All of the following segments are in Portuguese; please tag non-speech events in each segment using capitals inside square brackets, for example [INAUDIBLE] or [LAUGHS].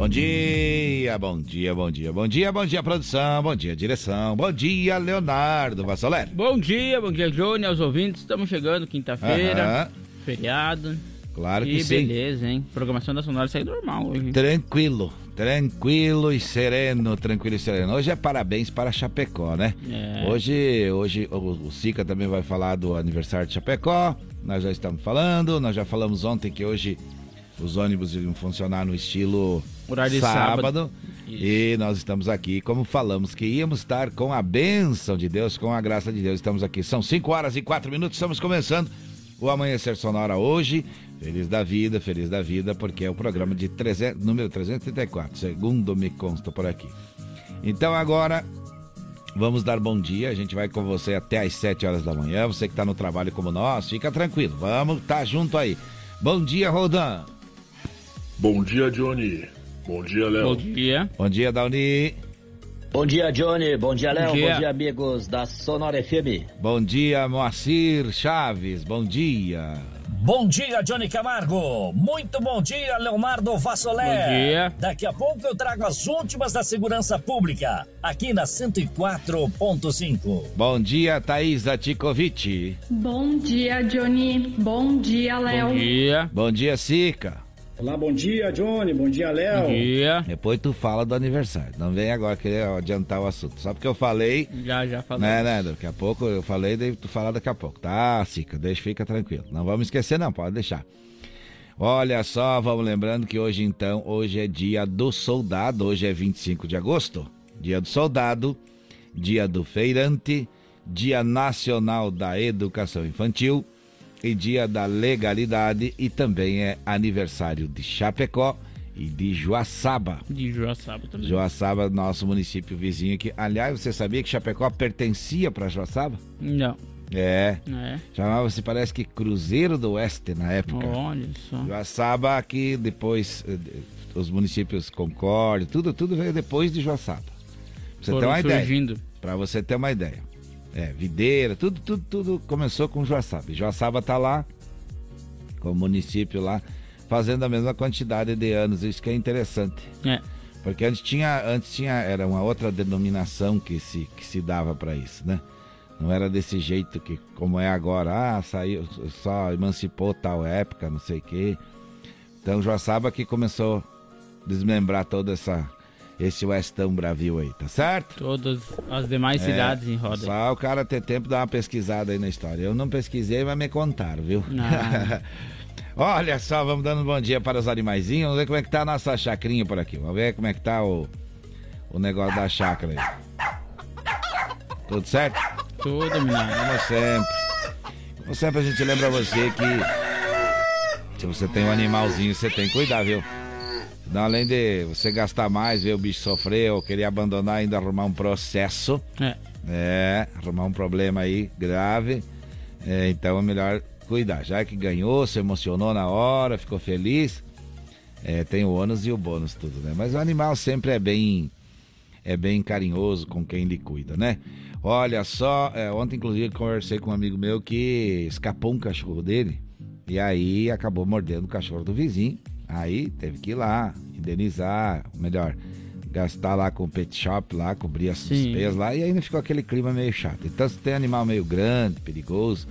Bom dia, bom dia, bom dia, bom dia, bom dia, produção, bom dia, direção, bom dia, Leonardo Vassoler. Bom dia, bom dia, Johnny, aos ouvintes. Estamos chegando quinta-feira, feriado. Claro que e sim. beleza, hein? Programação da Sonora sai normal hoje. hein? Tranquilo, tranquilo e sereno, tranquilo e sereno. Hoje é parabéns para Chapecó, né? É. Hoje, hoje o, o Sica também vai falar do aniversário de Chapecó. Nós já estamos falando, nós já falamos ontem que hoje os ônibus iriam funcionar no estilo Horário de sábado. sábado. E nós estamos aqui, como falamos, que íamos estar com a bênção de Deus, com a graça de Deus. Estamos aqui. São 5 horas e 4 minutos, estamos começando o Amanhecer Sonora hoje. Feliz da vida, feliz da vida, porque é o programa de 300, número 334, segundo me consta por aqui. Então agora vamos dar bom dia. A gente vai com você até às 7 horas da manhã. Você que está no trabalho como nós, fica tranquilo. Vamos estar junto aí. Bom dia, Rodan. Bom dia, Johnny. Bom dia, Léo. Bom dia. Bom dia, Dauni. Bom dia, Johnny. Bom dia, Léo. Bom Bom dia. amigos da Sonora FM. Bom dia, Moacir Chaves. Bom dia. Bom dia, Johnny Camargo. Muito bom dia, Leonardo Vassolé. Bom dia. Daqui a pouco eu trago as últimas da segurança pública, aqui na 104.5. Bom dia, Thaisa Tikovic. Bom dia, Johnny. Bom dia, Léo. Bom dia. Bom dia, Sica. Olá, bom dia, Johnny. Bom dia, Léo. Bom dia. Depois tu fala do aniversário. Não vem agora querer adiantar o assunto. Só porque eu falei, Já, já falou. né, né? Daqui a pouco eu falei, daí tu fala daqui a pouco. Tá, Sica, deixa, fica tranquilo. Não vamos esquecer não, pode deixar. Olha só, vamos lembrando que hoje então, hoje é dia do soldado, hoje é 25 de agosto. Dia do soldado, dia do feirante, dia nacional da educação infantil e dia da legalidade e também é aniversário de Chapecó e de Joaçaba. De Joaçaba também. Joaçaba, nosso município vizinho aqui. Aliás, você sabia que Chapecó pertencia para Joaçaba? Não. É. É. Chamava-se, parece que Cruzeiro do Oeste na época. Olha só. Joaçaba, que depois eh, os municípios Concórdia, tudo, tudo veio depois de Joaçaba. Pra você ter Foram uma ideia. surgindo. Pra você ter uma ideia. É, Videira, tudo, tudo, tudo começou com Joaçaba. Joaçaba tá lá, como município lá, fazendo a mesma quantidade de anos. Isso que é interessante. É. Porque antes tinha, antes tinha, era uma outra denominação que se, que se dava para isso, né? Não era desse jeito que, como é agora, ah, saiu, só emancipou tal época, não sei o quê. Então Joaçaba que começou a desmembrar toda essa, esse Westão Brasil aí, tá certo? Todas as demais cidades em roda. É, Só o cara ter tempo de dar uma pesquisada aí na história. Eu não pesquisei, mas me contaram, viu? Ah. [LAUGHS] Olha só, vamos dando um bom dia para os animaizinhos. Vamos ver como é que tá a nossa chacrinha por aqui. Vamos ver como é que tá o, o negócio da chácara aí. Tudo certo? Tudo, menino. Como sempre. Como sempre a gente lembra você que se você tem um animalzinho, você tem que cuidar, viu? Além de você gastar mais, ver o bicho sofrer ou querer abandonar, ainda arrumar um processo. É. É, arrumar um problema aí grave. É, então é melhor cuidar. Já que ganhou, se emocionou na hora, ficou feliz. É, tem o ônus e o bônus, tudo, né? Mas o animal sempre é bem. É bem carinhoso com quem lhe cuida, né? Olha só, é, ontem inclusive conversei com um amigo meu que escapou um cachorro dele e aí acabou mordendo o cachorro do vizinho. Aí teve que ir lá, indenizar, melhor, gastar lá com o pet shop lá, cobrir as Sim. despesas lá, e ainda ficou aquele clima meio chato. Então se tem animal meio grande, perigoso,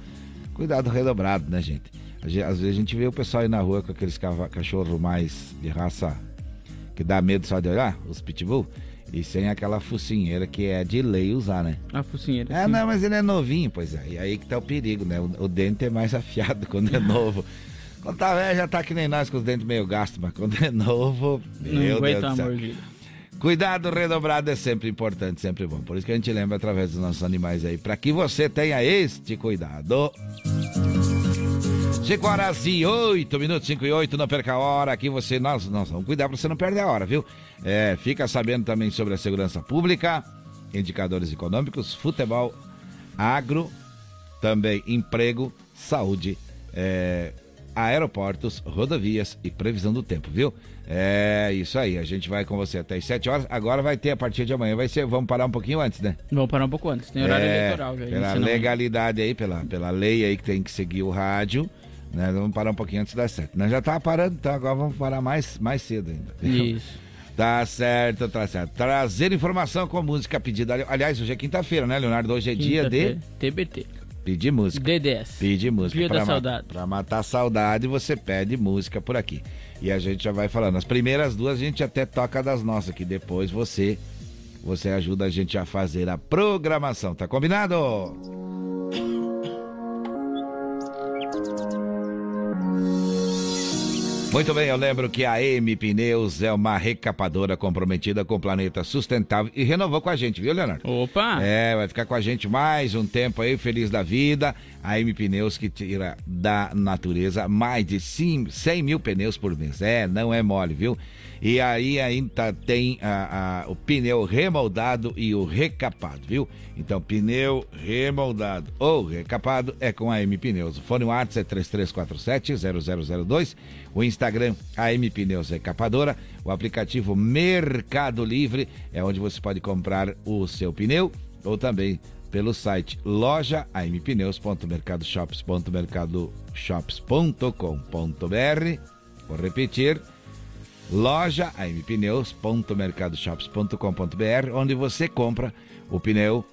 cuidado redobrado, né, gente? Às vezes a gente vê o pessoal aí na rua com aqueles cachorros mais de raça que dá medo só de olhar, os pitbull, e sem aquela focinheira que é de lei usar, né? A focinheira. É, sim. não, mas ele é novinho, pois é. E aí que tá o perigo, né? O, o dente é mais [LAUGHS] afiado quando é [LAUGHS] novo. Quando tá velho, já tá que nem nós com os dentes meio gastos, mas quando é novo, Não meu Deus aguenta do a mordida. Cuidado redobrado é sempre importante, sempre bom. Por isso que a gente lembra através dos nossos animais aí, para que você tenha este cuidado. 5 horas e 8 minutos, 5 e 8, não perca a hora. Aqui você, nós, nós vamos cuidar para você não perder a hora, viu? É, fica sabendo também sobre a segurança pública. indicadores econômicos, futebol, agro, também emprego, saúde, é, aeroportos, rodovias e previsão do tempo, viu? É isso aí, a gente vai com você até as 7 horas. Agora vai ter a partir de amanhã, vai ser, vamos parar um pouquinho antes, né? Vamos parar um pouco antes, tem horário É, eleitoral. Já, Pela legalidade aí, pela, pela lei aí que tem que seguir o rádio, né? Vamos parar um pouquinho antes das 7. Nós já tava parando, então agora vamos parar mais, mais cedo ainda. viu? Isso. Tá certo, tá certo. Trazer informação com música pedida. Ali- Aliás, hoje é quinta-feira, né, Leonardo? Hoje é dia de TBT. Pedir música. DDS. Pedir música. Dia pra da ma- saudade. Pra matar a saudade, você pede música por aqui. E a gente já vai falando. As primeiras duas a gente até toca das nossas, que depois você você ajuda a gente a fazer a programação. Tá combinado? Muito bem, eu lembro que a M Pneus é uma recapadora comprometida com o planeta sustentável e renovou com a gente, viu, Leonardo? Opa! É, vai ficar com a gente mais um tempo aí, feliz da vida. A M Pneus que tira da natureza mais de cin- 100 mil pneus por mês. É, não é mole, viu? E aí ainda tem a- a- o pneu remoldado e o recapado, viu? Então, pneu remoldado ou recapado é com a M Pneus. O fone WhatsApp é 3347-0002. O Instagram, a M Pneus Recapadora. O aplicativo Mercado Livre é onde você pode comprar o seu pneu ou também pelo site loja ampneus.mercadoshops.mercadoshops.com.br. Vou repetir, loja ampneus.mercadoshops.com.br, onde você compra o pneu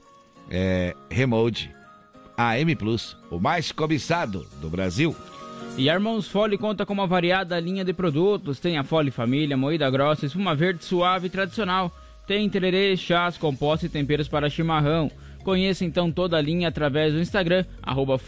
é, Remote AM Plus, o mais cobiçado do Brasil. E a Irmãos Fole conta com uma variada linha de produtos. Tem a Fole Família, moída grossa, espuma verde suave e tradicional. Tem tererê, chás, compostos e temperos para chimarrão. Conheça então toda a linha através do Instagram, arroba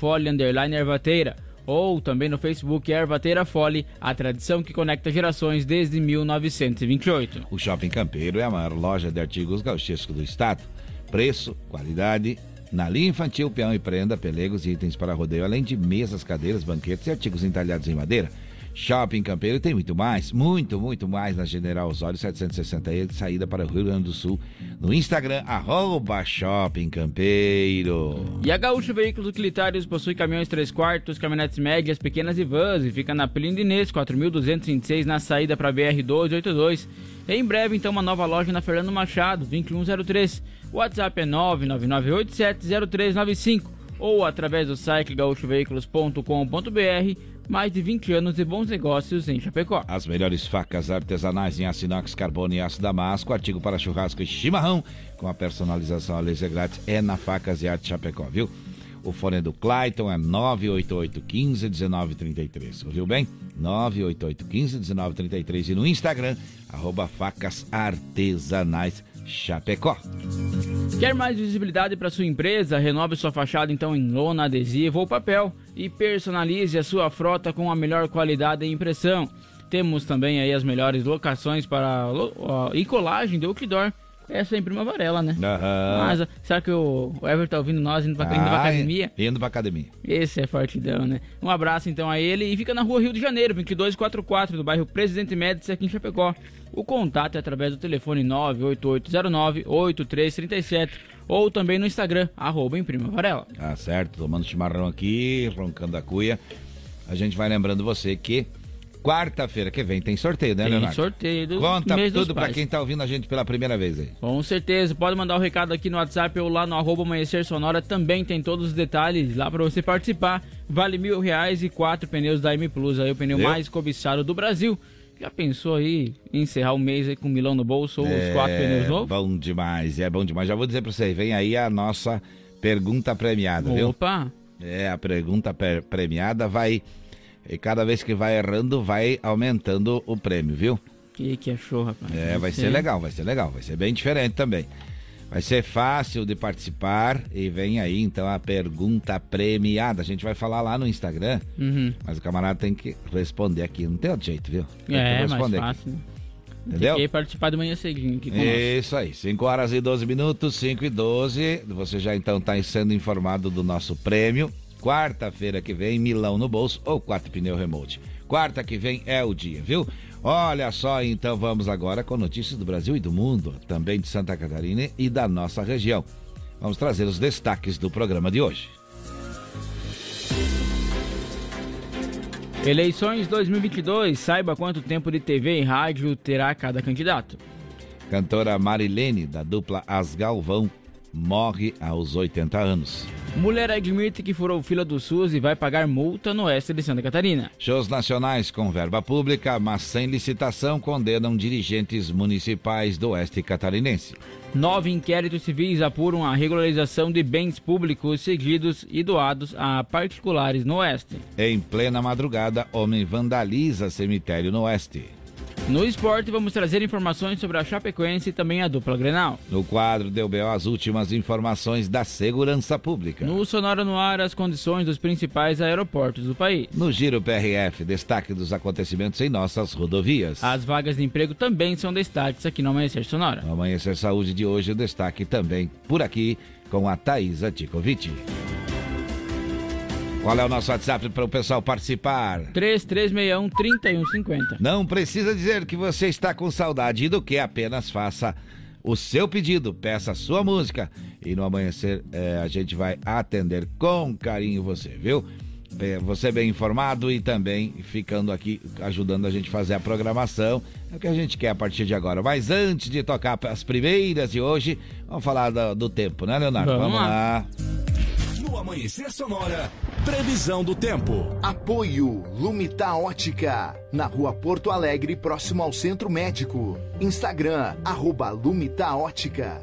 Ervateira. Ou também no Facebook Ervateira Fole, a tradição que conecta gerações desde 1928. O Shopping Campeiro é a maior loja de artigos gauchescos do estado. Preço, qualidade, na linha infantil, peão e prenda, pelegos e itens para rodeio, além de mesas, cadeiras, banquetes e artigos entalhados em madeira. Shopping Campeiro tem muito mais, muito, muito mais na General Osório 760 saída para o Rio Grande do Sul. No Instagram, arroba Shopping Campeiro. E a Gaúcho Veículos Utilitários possui caminhões 3 quartos, caminhonetes médias, pequenas e vans e fica na Pelindo Inês, 4226 na saída para BR 282. Em breve, então, uma nova loja na Fernando Machado, 2103. O WhatsApp é 999870395 ou através do site gaúchoveículos.com.br. Mais de 20 anos de bons negócios em Chapecó. As melhores facas artesanais em aço inox, carbono e aço damasco, artigo para churrasco e chimarrão, com a personalização a laser grátis, é na Facas e Arte Chapecó, viu? O fone do Clayton é 988151933, ouviu bem? 988151933 e no Instagram, arroba facas artesanais Chapecó. Quer mais visibilidade para sua empresa? Renove sua fachada então em lona, adesivo ou papel e personalize a sua frota com a melhor qualidade em impressão. Temos também aí as melhores locações para e colagem do outdoor. Essa é em Prima Varela, né? Aham. Mas será que o Everton tá ouvindo nós indo pra, indo pra Ah, academia? Indo pra academia. Esse é fortidão, né? Um abraço então a ele e fica na rua Rio de Janeiro, 2244, do bairro Presidente Médici, aqui em Chapecó. O contato é através do telefone 98809-8337 ou também no Instagram, arroba em Prima Varela. Tá certo, tomando chimarrão aqui, roncando a cuia. A gente vai lembrando você que quarta-feira que vem tem sorteio, né, Tem Leonardo? sorteio do Conta mês tudo pra pais. quem tá ouvindo a gente pela primeira vez aí. Com certeza, pode mandar o recado aqui no WhatsApp ou lá no arroba amanhecer sonora, também tem todos os detalhes lá pra você participar. Vale mil reais e quatro pneus da M Plus, aí o pneu mais cobiçado do Brasil. Já pensou aí em encerrar o mês aí com um milão no bolso ou os quatro pneus novos? É, Bom demais, é bom demais. Já vou dizer pra você, vem aí a nossa pergunta premiada, viu? Opa! É, a pergunta pe- premiada vai. E cada vez que vai errando, vai aumentando o prêmio, viu? Que que achou, rapaz? É, vai ser legal, vai ser legal, vai ser bem diferente também. Vai ser fácil de participar e vem aí então a pergunta premiada. A gente vai falar lá no Instagram, Uhum. mas o camarada tem que responder aqui. Não tem outro jeito, viu? Tem que É, mais responder aqui. fácil. né? Entendeu? Tem que participar de manhã nós. Isso aí, 5 horas e 12 minutos, 5 e 12. Você já então está sendo informado do nosso prêmio. Quarta-feira que vem, Milão no bolso ou quatro pneu remote. Quarta que vem é o dia, viu? Olha só, então vamos agora com notícias do Brasil e do mundo, também de Santa Catarina e da nossa região. Vamos trazer os destaques do programa de hoje. Eleições 2022, saiba quanto tempo de TV e rádio terá cada candidato. Cantora Marilene, da dupla As Galvão, morre aos 80 anos. Mulher admite que furou fila do SUS e vai pagar multa no oeste de Santa Catarina. Shows nacionais com verba pública, mas sem licitação, condenam dirigentes municipais do oeste catarinense. Nove inquéritos civis apuram a regularização de bens públicos cedidos e doados a particulares no oeste. Em plena madrugada, homem vandaliza cemitério no oeste. No esporte, vamos trazer informações sobre a Chapecoense e também a dupla Grenal. No quadro do BO, as últimas informações da segurança pública. No Sonora no Ar, as condições dos principais aeroportos do país. No Giro PRF, destaque dos acontecimentos em nossas rodovias. As vagas de emprego também são destaques aqui no Amanhecer Sonora. No Amanhecer Saúde de hoje, o destaque também por aqui com a Thaisa Ticovici. Qual é o nosso WhatsApp para o pessoal participar? 3361-3150. Não precisa dizer que você está com saudade do que apenas faça o seu pedido, peça a sua música e no amanhecer é, a gente vai atender com carinho você, viu? Você bem informado e também ficando aqui ajudando a gente a fazer a programação. É o que a gente quer a partir de agora. Mas antes de tocar as primeiras de hoje, vamos falar do, do tempo, né, Leonardo? Vamos, vamos lá. lá. No Amanhecer Sonora, previsão do tempo. Apoio Lumita Ótica, na rua Porto Alegre, próximo ao Centro Médico. Instagram, arroba Lumita Ótica.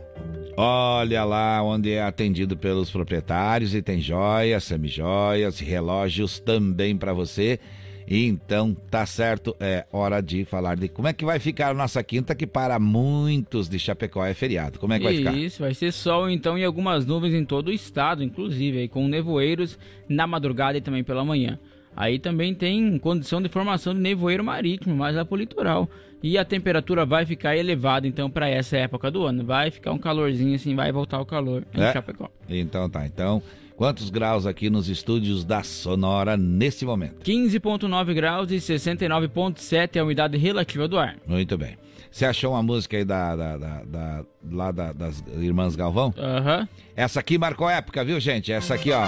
Olha lá onde é atendido pelos proprietários e tem joias, semijoias, relógios também para você. Então, tá certo, é hora de falar de como é que vai ficar a nossa quinta, que para muitos de Chapecó é feriado. Como é que vai ficar? Isso, vai ser sol então e algumas nuvens em todo o estado, inclusive, aí, com nevoeiros na madrugada e também pela manhã. Aí também tem condição de formação de nevoeiro marítimo, mais lá pro litoral. E a temperatura vai ficar elevada então para essa época do ano. Vai ficar um calorzinho assim, vai voltar o calor em É? Chapecó. Então tá, então, quantos graus aqui nos estúdios da Sonora nesse momento? 15.9 graus e 69.7 é a umidade relativa do ar. Muito bem. Você achou uma música aí da, da, da- da- lá da- das Irmãs Galvão? Aham. Essa aqui marcou época, viu, gente? Essa aqui, ó.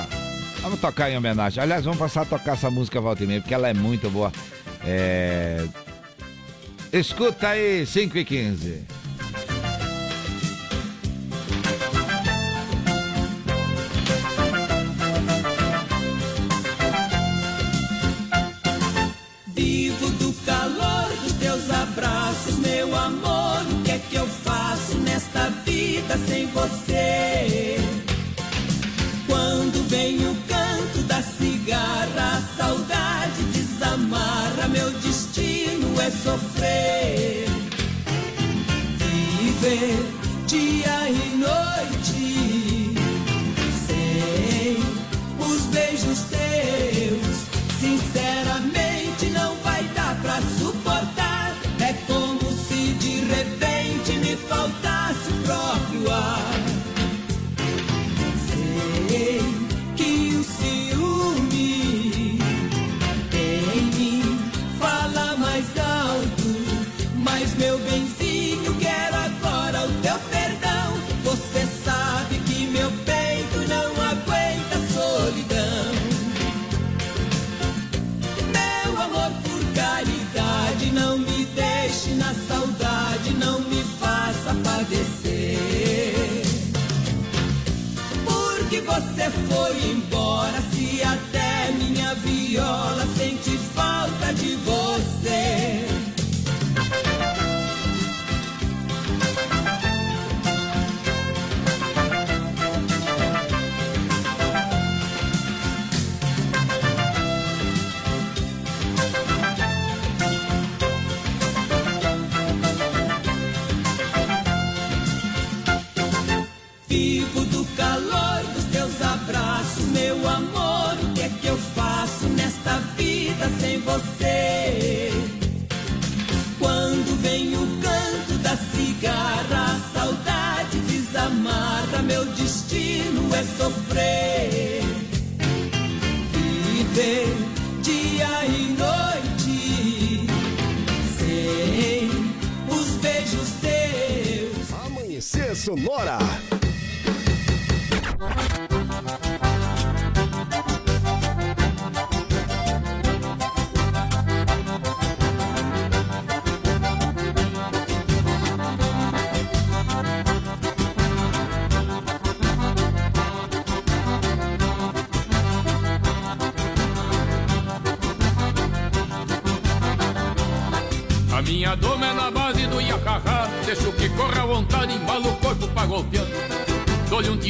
Vamos tocar em homenagem. Aliás, vamos passar a tocar essa música volta e meia, porque ela é muito boa. É... Escuta aí, 5 e 15. Nesta vida sem você? Quando vem o canto da cigarra, a saudade desamarra. Meu destino é sofrer, viver dia e noite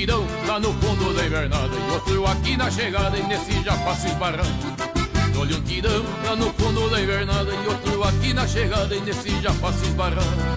Tirão lá no fundo da invernada E outro aqui na chegada e nesse já passo esbarrando Dou-lhe um tirão lá no fundo da invernada E outro aqui na chegada e nesse já passo esbarrando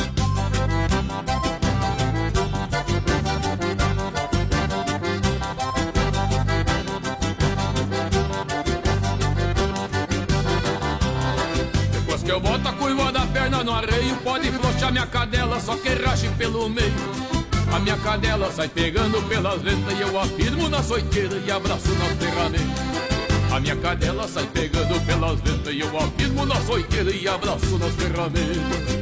Minha cadela, só que rache pelo meio. A minha cadela sai pegando pelas ventas E eu afirmo na soiteira e abraço nas ferramentas A minha cadela sai pegando pelas ventas E eu afirmo na soiteira e abraço nas ferramentas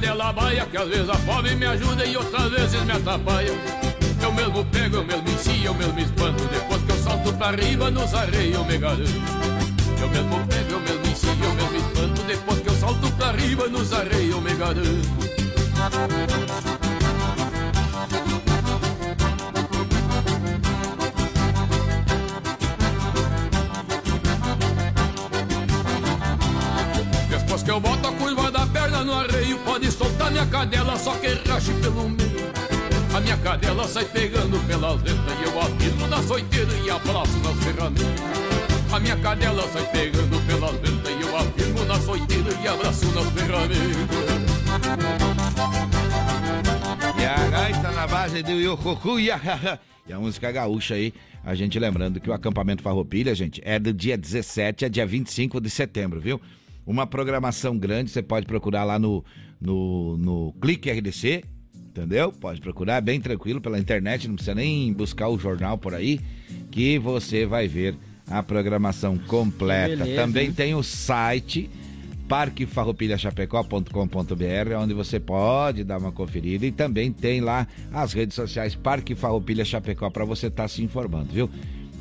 cadela baia Que às vezes a fome me ajuda e outras vezes me atrapalha. Eu mesmo pego, eu mesmo ensino, eu mesmo espanto. Depois que eu salto pra riba nos arreios eu me garanto Eu mesmo pego, eu mesmo ensino, eu mesmo espanto. Depois que eu salto pra riba nos arreios eu me garanto Soltar minha cadela, só que rache pelo meio A minha cadela sai pegando pelas ventas E eu afirmo na soiteira e abraço nas ferramentas A minha cadela sai pegando pelas ventas E eu afirmo na soiteira e abraço nas ferramentas E a gaita na base do Yokoku e a, [LAUGHS] e a música gaúcha aí. A gente lembrando que o acampamento Farroupilha, gente, é do dia 17 a dia 25 de setembro, viu? Uma programação grande, você pode procurar lá no, no, no Clique RDC, entendeu? Pode procurar bem tranquilo pela internet, não precisa nem buscar o jornal por aí, que você vai ver a programação completa. Beleza, Também hein? tem o site parquefarroupilhachapecó.com.br, onde você pode dar uma conferida e também tem lá as redes sociais Parque Farroupilha Chapecó para você estar se informando, viu?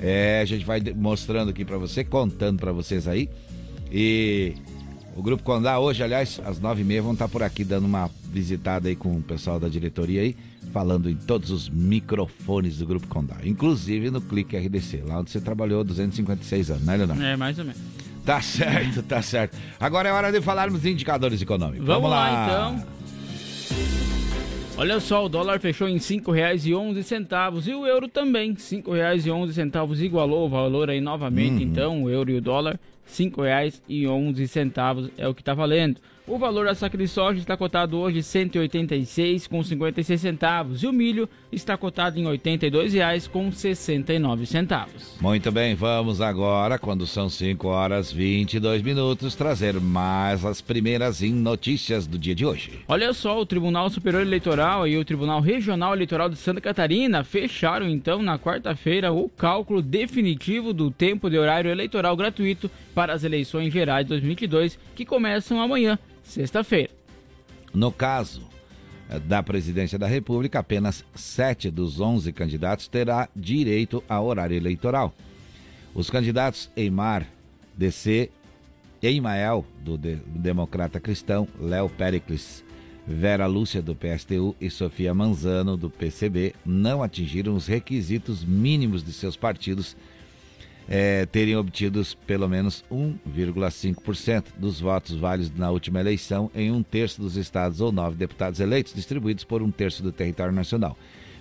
É, a gente vai mostrando aqui para você, contando para vocês aí. E o Grupo Condá hoje, aliás, às nove e meia vão estar por aqui dando uma visitada aí com o pessoal da diretoria aí, falando em todos os microfones do Grupo Condá, inclusive no Clique RDC, lá onde você trabalhou 256 anos, né, Leonardo? É, mais ou menos. Tá certo, tá certo. Agora é hora de falarmos de indicadores econômicos. Vamos, lá, então. Olha só, o dólar fechou em R$ 5,11 e o euro também, R$ 5,11 igualou o valor aí novamente, Uhum. então, o euro e o dólar, R$ 5,11 é o que está valendo. O valor da saca de soja está cotado hoje R$ 186,56 centavos e o milho está cotado em R$ 82,00 com 69 centavos. Muito bem, vamos agora, quando são 5 horas 22 minutos, trazer mais as primeiras notícias do dia de hoje. Olha só, o Tribunal Superior Eleitoral e o Tribunal Regional Eleitoral de Santa Catarina fecharam então na quarta-feira o cálculo definitivo do tempo de horário eleitoral gratuito para as eleições gerais de 2022, que começam amanhã, sexta-feira. No caso, eh, da presidência da República, apenas sete dos 11 candidatos terá direito a horário eleitoral. Os candidatos Eimar, DC, Eimael, do de Democrata Cristão, Léo Pericles, Vera Lúcia, do PSTU, e Sofia Manzano, do PCB, não atingiram os requisitos mínimos de seus partidos é, terem obtido pelo menos 1,5% dos votos válidos na última eleição em um terço dos estados ou nove deputados eleitos, distribuídos por um terço do território nacional.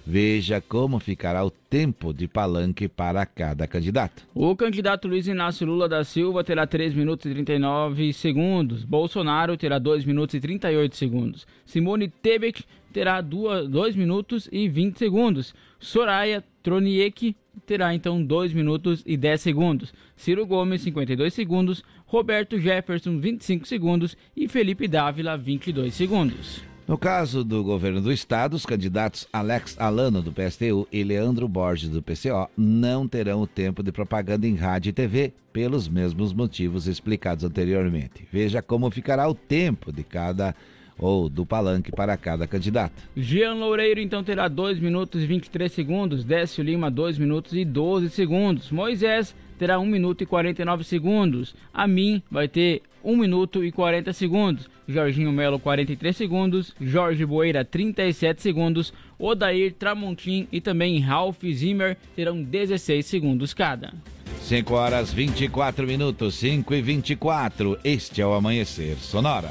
Veja como ficará o tempo de palanque para cada candidato. O candidato Luiz Inácio Lula da Silva terá 3 minutos e 39 segundos. Bolsonaro terá 2 minutos e 38 segundos. Simone Tebet terá 2 minutos e 20 segundos. Soraya Troniek terá então 2 minutos e 10 segundos. Ciro Gomes, 52 segundos. Roberto Jefferson, 25 segundos. E Felipe Dávila, 22 segundos. No caso do governo do estado, os candidatos Alex Alano, do PSTU, e Leandro Borges, do PCO, não terão o tempo de propaganda em rádio e TV, pelos mesmos motivos explicados anteriormente. Veja como ficará o tempo de cada ou do palanque para cada candidato. Jean Loureiro então terá 2 minutos e 23 segundos, Décio Lima 2 minutos e 12 segundos, Moisés terá 1 minuto e 49 segundos, a mim vai ter 1 minuto e 40 segundos, Jorginho Melo 43 segundos, Jorge Boeira 37 segundos, Odair Tramontim e também Ralph Zimmer terão 16 segundos cada. 5 horas 24 minutos, 5 e 24. Este é o Amanhecer Sonora.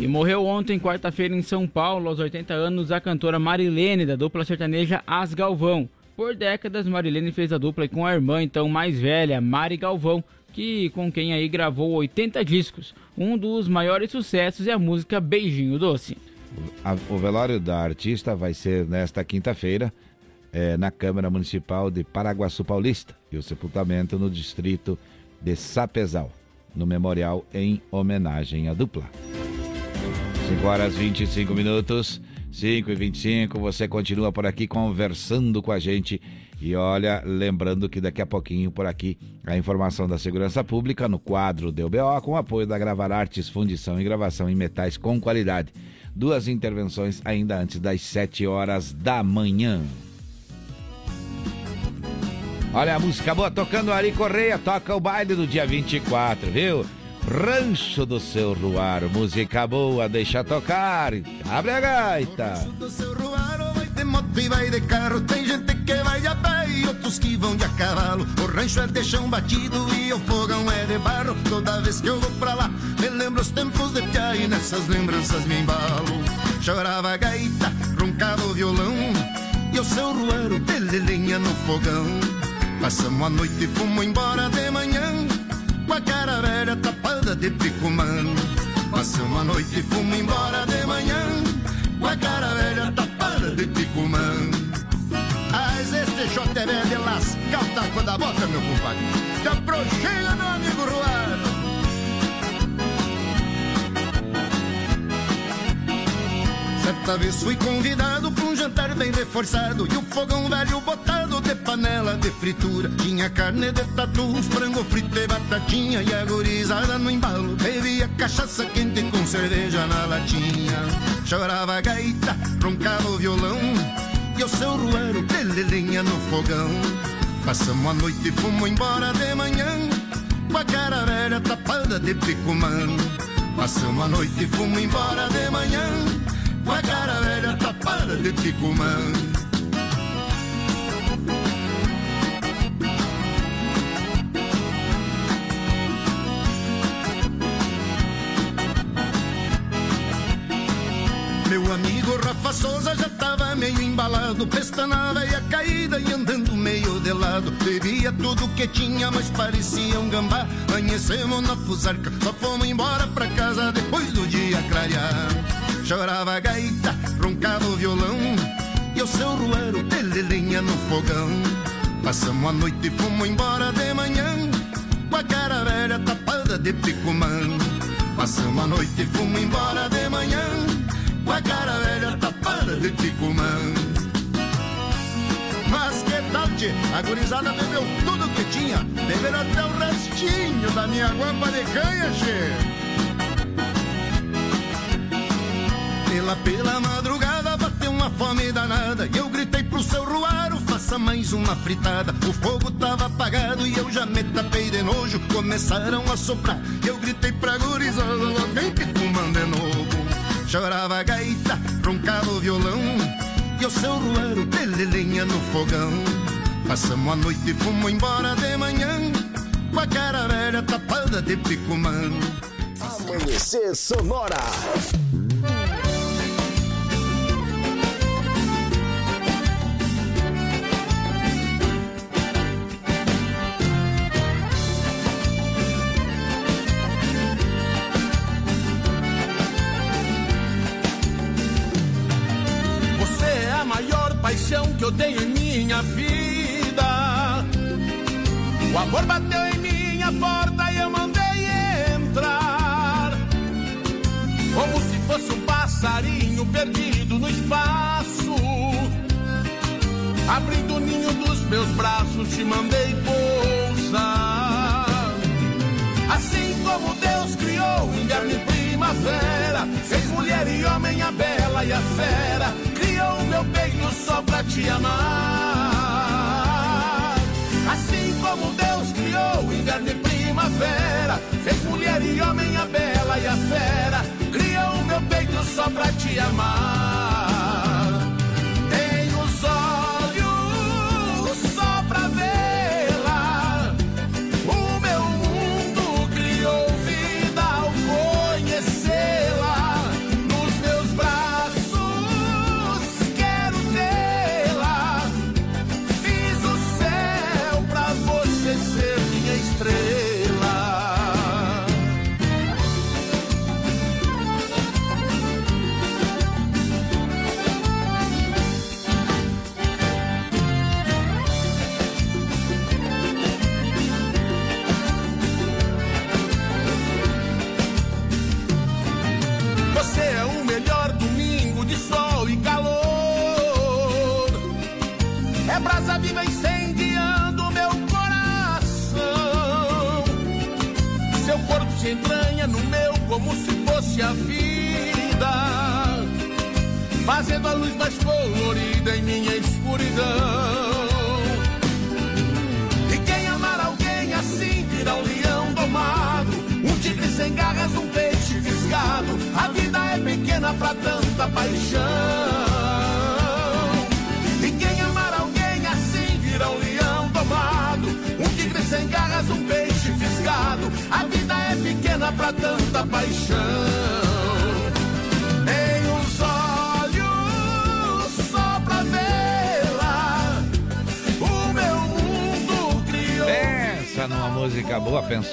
E morreu ontem, quarta-feira, em São Paulo, aos 80 anos, a cantora Marilene, da dupla sertaneja As Galvão. Por décadas, Marilene fez a dupla com a irmã, então mais velha, Mari Galvão, que com quem aí gravou 80 discos. Um dos maiores sucessos é a música Beijinho Doce. O velório da artista vai ser nesta quinta-feira é, na Câmara Municipal de Paraguaçu Paulista e o sepultamento no distrito de Sapezal, no memorial em homenagem à dupla. 5 horas 25 minutos, 5 e 25. Você continua por aqui conversando com a gente. E olha, lembrando que daqui a pouquinho por aqui a informação da segurança pública no quadro do BO com apoio da Gravar Artes, fundição e gravação em metais com qualidade. Duas intervenções ainda antes das 7 horas da manhã. Olha a música boa tocando Ari Correia, toca o baile do dia 24, viu? Rancho do Seu Ruar, música boa, deixa tocar, abre a gaita. Rancho do Seu Ruar, vai de moto e vai de carro, tem gente que vai a pé e outros que vão de a cavalo. O rancho é de chão batido e o fogão é de barro, toda vez que eu vou pra lá, me lembro os tempos de pia e nessas lembranças me embalo. Chorava a gaita, roncava o violão, e o seu ruaro de lenha no fogão. Passamos a noite e fomos embora de manhã a cara velha tapada de picumã. Passamos uma noite e fomos embora de manhã, com a cara velha tapada de picumã. Mas este shot é velho de lascar o taco da bota, meu compadre. Caprochega, meu amigo Ruaro. Certa vez fui convidado pra um jantar bem reforçado E o fogão velho botado de panela de fritura. Tinha carne de tatu, frango frito e batatinha E a no embalo bebia cachaça quente com cerveja na latinha. Chorava a gaita, roncava o violão E o seu ruero de lenha no fogão. Passamos a noite e fomos embora de manhã Com a cara velha tapada de picumã Passamos a noite e fomos embora de manhã com a cara velha tapada de ticumã. Meu amigo Rafa Souza já tava meio embalado, pestanava e a caída e andando meio de lado. Bebia tudo que tinha, mas parecia um gambá. Amanhecemos na fusarca, só fomos embora pra casa depois do dia clarear. Chorava a gaita, roncava o violão E o seu ruero de lenha no fogão. Passamos a noite e fomos embora de manhã Com a cara velha tapada de picumã Passamos a noite e fomos embora de manhã Com a cara velha tapada de picumã Mas que tal, tchê? A gurizada bebeu tudo que tinha Beberam até o restinho da minha guampa de canha, tchê lá pela madrugada bateu uma fome danada. E eu gritei pro seu ruaro, faça mais uma fritada. O fogo tava apagado e eu já me tapei de nojo. Começaram a soprar. Eu gritei pra gurizada, vem Picumã de novo. Chorava a gaita, roncava o violão. E o seu ruaro, lenha no fogão. Passamos a noite e fomos embora de manhã. Com a cara velha tapada de picumã. Amanhecer Sonora. Eu em minha vida. O amor bateu em minha porta e eu mandei entrar. Como se fosse um passarinho perdido no espaço. Abrindo o ninho dos meus braços, te mandei pousar. Assim como Deus criou inverno e primavera, fez mulher e homem a bela e a fera, o meu peito só pra te amar. Assim como Deus criou inverno e primavera, fez mulher e homem a bela e a fera, criou o meu peito só pra te amar.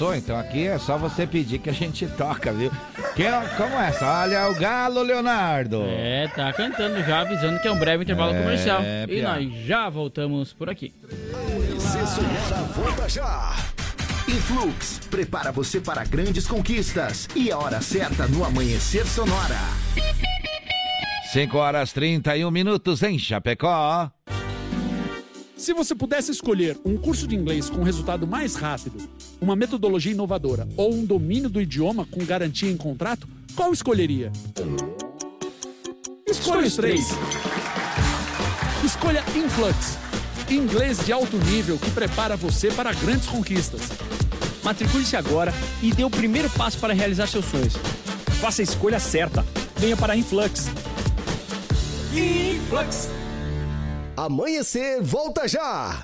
Pensou? Então aqui é só você pedir que a gente toca, viu? Que, como é essa? Olha o galo, Leonardo. É, tá cantando já, avisando que é um breve intervalo É, comercial. E nós já voltamos por aqui. Amanhecer Sonora volta já. Influx, prepara você para grandes conquistas. E a hora certa no Amanhecer Sonora. 5 horas 31 minutos em Chapecó. Se você pudesse escolher um curso de inglês com resultado mais rápido, uma metodologia inovadora ou um domínio do idioma com garantia em contrato, qual escolheria? Escolha os três. Escolha Influx, inglês de alto nível que prepara você para grandes conquistas. Matricule-se agora e dê o primeiro passo para realizar seus sonhos. Faça a escolha certa. Venha para Influx. Influx. Amanhecer volta já.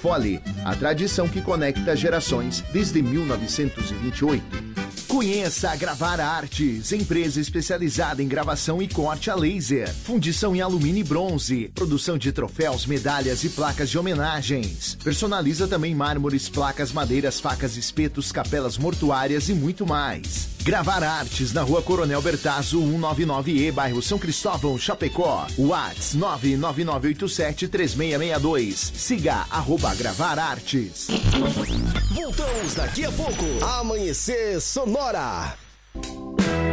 Fole, a tradição que conecta gerações desde 1928. Conheça a Gravar Artes, empresa especializada em gravação e corte a laser, fundição em alumínio e bronze, produção de troféus, medalhas e placas de homenagens. Personaliza também mármores, placas, madeiras, facas, espetos, capelas mortuárias e muito mais. Gravar Artes na rua Coronel Bertazzo, 199E, bairro São Cristóvão, Chapecó. Whats 999873662. Siga arroba Gravar Artes. Voltamos daqui a pouco. Amanhecer Sonora.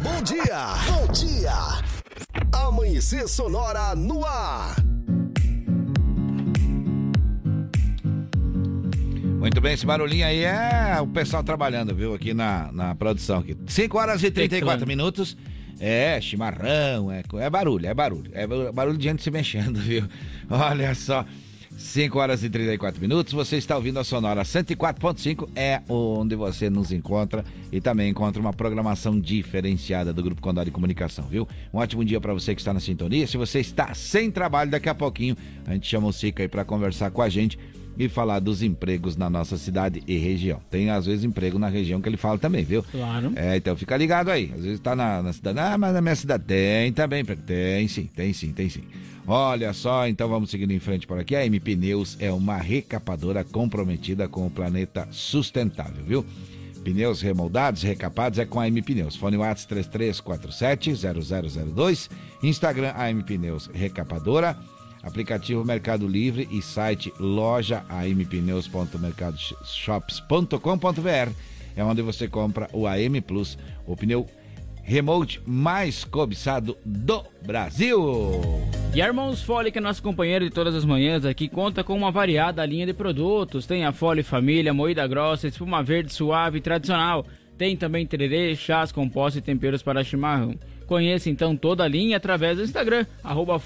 Bom dia, bom dia. Amanhecer Sonora no ar. Muito bem, esse barulhinho aí é o pessoal trabalhando, viu, aqui na, na produção. Aqui. 5 horas e 34 minutos. É, chimarrão, é, é barulho, é barulho. É barulho de gente se mexendo, [LAUGHS] viu? Olha só. 5 horas e 34 minutos, você está ouvindo a Sonora 104.5, é onde você nos encontra e também encontra uma programação diferenciada do Grupo Condado de Comunicação, viu? Um ótimo dia para você que está na sintonia. Se você está sem trabalho, daqui a pouquinho a gente chama o Sica aí para conversar com a gente e falar dos empregos na nossa cidade e região. Tem às vezes emprego na região que ele fala também, viu? Claro. É, então fica ligado aí. Às vezes tá na, na cidade, ah, mas na minha cidade tem também, tem sim, tem sim, tem sim. Olha só, então vamos seguindo em frente por aqui. A MP Pneus é uma recapadora comprometida com o planeta sustentável, viu? Pneus remoldados, recapados é com a M Pneus. Fone Whats 3347-0002. Instagram AM Pneus Recapadora. Aplicativo Mercado Livre e site loja ampneus.mercadoshops.com.br é onde você compra o AM Plus, o pneu remote mais cobiçado do Brasil. E a Irmãos Fole, que é nosso companheiro de todas as manhãs aqui, conta com uma variada linha de produtos. Tem a Fole Família, moída grossa, espuma verde suave e tradicional. Tem também tererê, chás, compostos e temperos para chimarrão. Conheça então toda a linha através do Instagram, arroba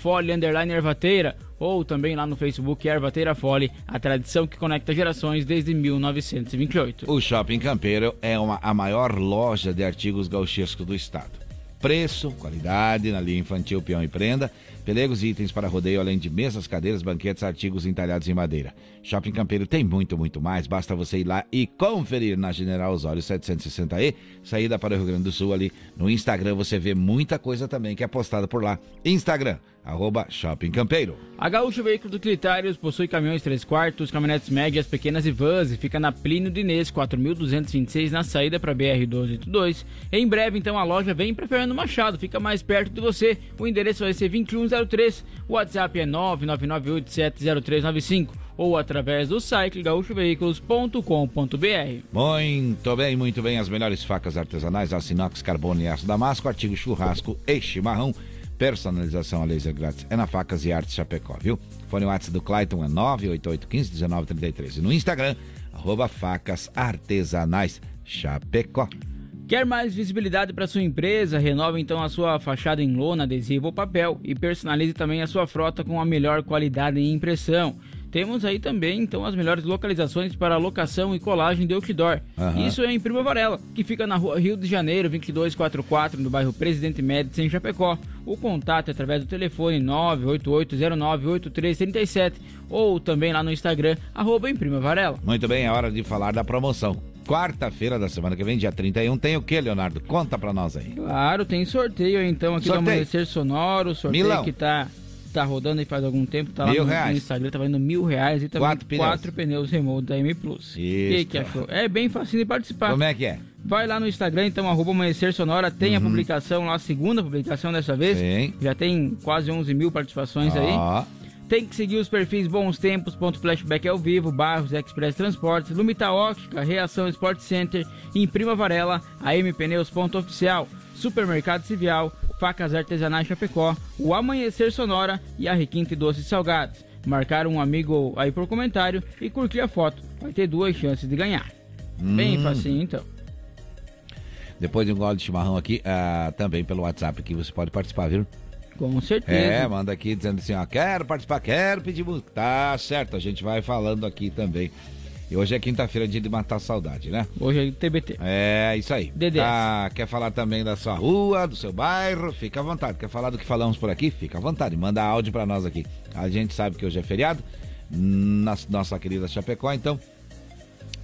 Ervateira, ou também lá no Facebook Ervateira Fole, a tradição que conecta gerações desde 1928. O Shopping Campeiro é uma, a maior loja de artigos gauchescos do estado. Preço, qualidade na linha infantil, peão e prenda, pelegos e itens para rodeio, além de mesas, cadeiras, banquetes, artigos entalhados em madeira. Shopping Campeiro tem muito, muito mais. Basta você ir lá e conferir na General Osório 760E, saída para o Rio Grande do Sul ali. No Instagram você vê muita coisa também que é postada por lá. Instagram, arroba Shopping Campeiro. A Gaúcho Veículos Utilitários possui caminhões 3 quartos, caminhonetes médias, pequenas e vans e fica na Plínio Dinês 4226 na saída para BR-282. Em breve, então, a loja vem para Fernando Machado, fica mais perto de você. O endereço vai ser 2103, o WhatsApp é 999870395 ou através do site gaúchoveículos.com.br. Muito bem, muito bem. As melhores facas artesanais, aço inox, carbono e aço damasco, artigo churrasco e chimarrão. Personalização a laser grátis é na Facas e Artes Chapecó, viu? Fone WhatsApp do Clayton é 988151933. E no Instagram, arroba facas artesanais Chapecó. Quer mais visibilidade para sua empresa? Renove então a sua fachada em lona, adesivo ou papel e personalize também a sua frota com a melhor qualidade em impressão. Temos aí também, então, as melhores localizações para locação e colagem de outdoor. Uhum. Isso é em Prima Varela, que fica na rua Rio de Janeiro, 2244, no bairro Presidente Médici, em Chapecó. O contato é através do telefone 988098337 ou também lá no Instagram, arroba Imprima Varela. Muito bem, é hora de falar da promoção. Quarta-feira da semana que vem, dia 31, tem o que, Leonardo? Conta pra nós aí. Claro, tem sorteio então aqui sorteio. do Amanhecer Sonoro, sorteio Milão. que tá tá rodando aí faz algum tempo, tá mil lá no, reais. no Instagram, tá valendo mil reais e também quatro pneus, quatro pneus remote da M Plus. Isso. E que achou? É bem fácil de participar. Como é que é? Vai lá no Instagram, então, arroba Amanhecer Sonora, tem uhum. a publicação lá, a segunda publicação dessa vez. Sim. Já tem quase 11 mil participações ah. aí. Tem que seguir os perfis Bons Tempos, ponto Flashback ao vivo, Barros, Express Transportes, Lumita Óptica, Reação Sport Center, Imprima Varela, AM Pneus ponto oficial, Supermercado Civil, Facas Artesanais Chapecó, o Amanhecer Sonora e a Requinte Doces Salgados. Marcar um amigo aí por comentário e curtir a foto. Vai ter duas chances de ganhar. Bem Hum. facinho então. Depois de um gole de chimarrão aqui, ah, também pelo WhatsApp aqui você pode participar, viu? Com certeza. É, manda aqui dizendo assim, ó, quero participar, quero pedir música. Tá certo, a gente vai falando aqui também. E hoje é quinta-feira, dia de matar saudade, né? Hoje é TBT. É, isso aí. DDS. Ah, quer falar também da sua rua, do seu bairro? Fica à vontade. Quer falar do que falamos por aqui? Fica à vontade. Manda áudio pra nós aqui. A gente sabe que hoje é feriado, na nossa querida Chapecó, então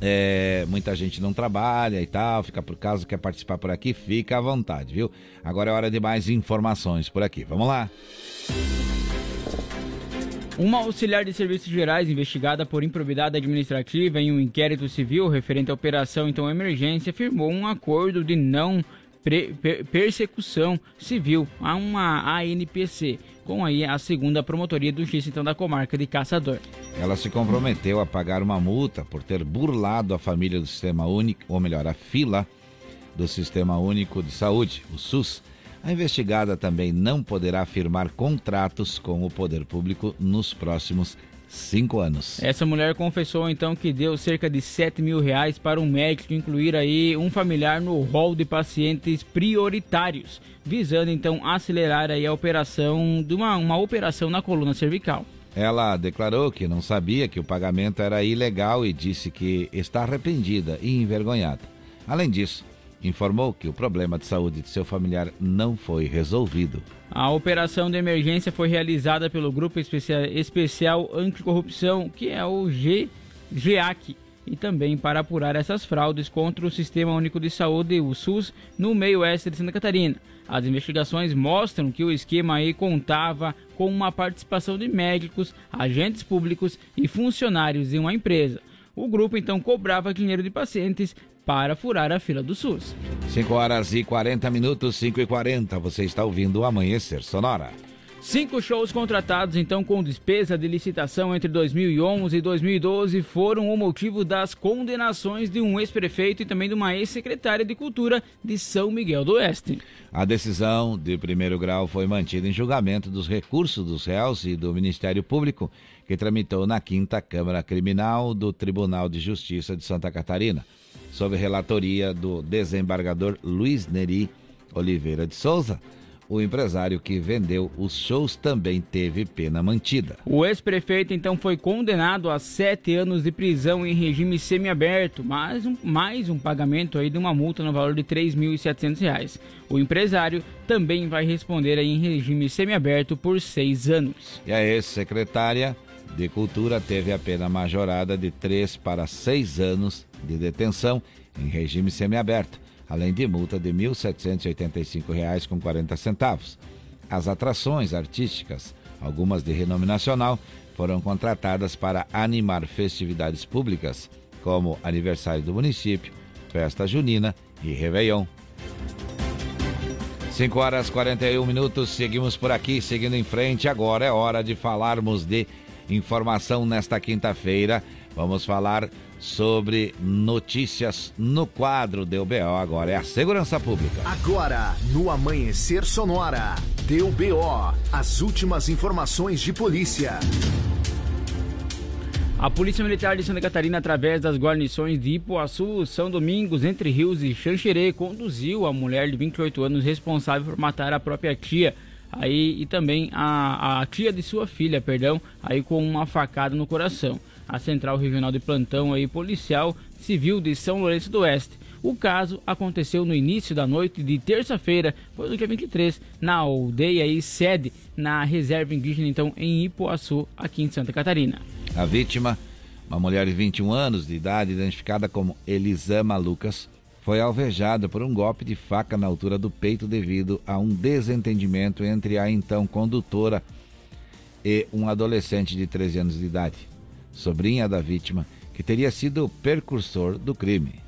é, muita gente não trabalha e tal, fica por casa, quer participar por aqui, fica à vontade, viu? Agora é hora de mais informações por aqui. Vamos lá. Uma auxiliar de serviços gerais investigada por improbidade administrativa em um inquérito civil referente à operação então emergência firmou um acordo de não pre- per- persecução civil a uma ANPC com aí a segunda promotoria do justiça então da comarca de Caçador. Ela se comprometeu a pagar uma multa por ter burlado a família do Sistema Único, ou melhor, a fila do Sistema Único de Saúde, o SUS. A investigada também não poderá firmar contratos com o poder público nos próximos cinco anos. Essa mulher confessou então que deu cerca de 7 mil reais para um médico incluir aí um familiar no rol de pacientes prioritários, visando então acelerar aí a operação de uma, uma operação na coluna cervical. Ela declarou que não sabia que o pagamento era ilegal e disse que está arrependida e envergonhada. Além disso, informou que o problema de saúde de seu familiar não foi resolvido. A operação de emergência foi realizada pelo Grupo Especia- Especial Anticorrupção, que é o G, e também para apurar essas fraudes contra o Sistema Único de Saúde, o SUS, no meio oeste de Santa Catarina. As investigações mostram que o esquema aí contava com uma participação de médicos, agentes públicos e funcionários de uma empresa. O grupo então cobrava dinheiro de pacientes para furar a fila do SUS. 5 horas e 40 minutos, 5 e 40. Você está ouvindo o Amanhecer Sonora. Cinco shows contratados então com despesa de licitação entre 2011 e 2012 foram o motivo das condenações de um ex-prefeito e também de uma ex-secretária de Cultura de São Miguel do Oeste. A decisão de primeiro grau foi mantida em julgamento dos recursos dos réus e do Ministério Público, que tramitou na quinta Câmara Criminal do Tribunal de Justiça de Santa Catarina, sob relatoria do desembargador Luiz Neri Oliveira de Souza. O empresário que vendeu os shows também teve pena mantida. O ex-prefeito então foi condenado a sete anos de prisão em regime semiaberto, mais um, mais um pagamento aí de uma multa no valor de 3.700 reais. O empresário também vai responder aí em regime semiaberto por seis anos. E a ex-secretária de Cultura teve a pena majorada de 3 para 6 anos de detenção em regime semiaberto, além de multa de R$ 1.785,40. As atrações artísticas, algumas de renome nacional, foram contratadas para animar festividades públicas, como aniversário do município, festa junina e Réveillon. 5 horas 41 minutos, seguimos por aqui, seguindo em frente. Agora é hora de falarmos de informação nesta quinta-feira. Vamos falar sobre notícias no quadro do BO. Agora é a segurança pública. Agora, no Amanhecer Sonora, deu BO, as últimas informações de polícia. A Polícia Militar de Santa Catarina, através das guarnições de Ipuaçu, São Domingos, Entre Rios e Xanxerê, conduziu a mulher de 28 anos responsável por matar a própria tia aí, e também a, a tia de sua filha, perdão, aí com uma facada no coração. A Central Regional de Plantão aí, Policial Civil de São Lourenço do Oeste. O caso aconteceu no início da noite de terça-feira, foi no dia 23, na aldeia e sede na reserva indígena, então, em Ipuaçu, aqui em Santa Catarina. A vítima, uma mulher de 21 anos de idade, identificada como Elisama Lucas, foi alvejada por um golpe de faca na altura do peito devido a um desentendimento entre a então condutora e um adolescente de 13 anos de idade, sobrinha da vítima, que teria sido o percursor do crime.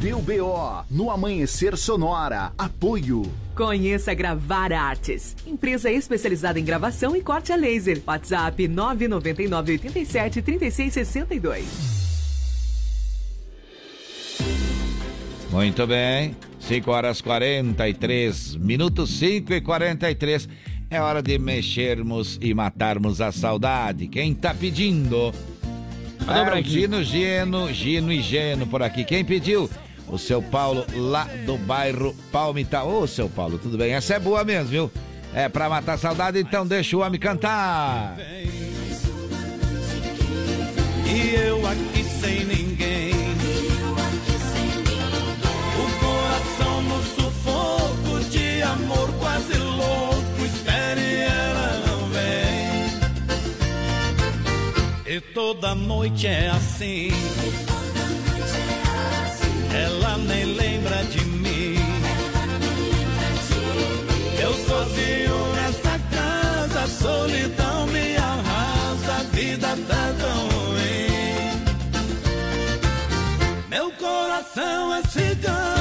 Deu BO no Amanhecer Sonora. Apoio. Conheça Gravar Artes, empresa especializada em gravação e corte a laser. WhatsApp 999 87 3662. Muito bem. 5 horas 43 minutos, 5 e 43. É hora de mexermos e matarmos a saudade. Quem tá pedindo? É o Gino, Gino, Gino e Geno por aqui. Quem pediu? O seu Paulo, lá do bairro Palmital. Ô, seu Paulo, tudo bem? Essa é boa mesmo, viu? É pra matar a saudade, então deixa o homem cantar. E eu aqui sem ninguém. E toda noite é assim. Ela nem lembra de mim. Eu sozinho nessa casa, solidão me arrasa, a vida tá tão ruim. Meu coração é cigano,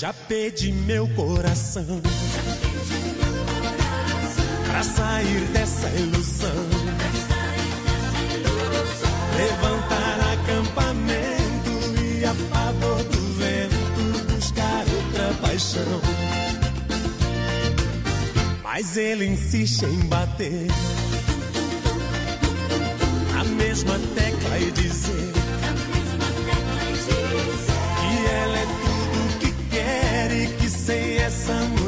Já pedi meu coração pra sair dessa ilusão. Levantar acampamento e a favor do vento buscar outra paixão. Mas ele insiste em bater a mesma tecla e dizer que ela é sem essa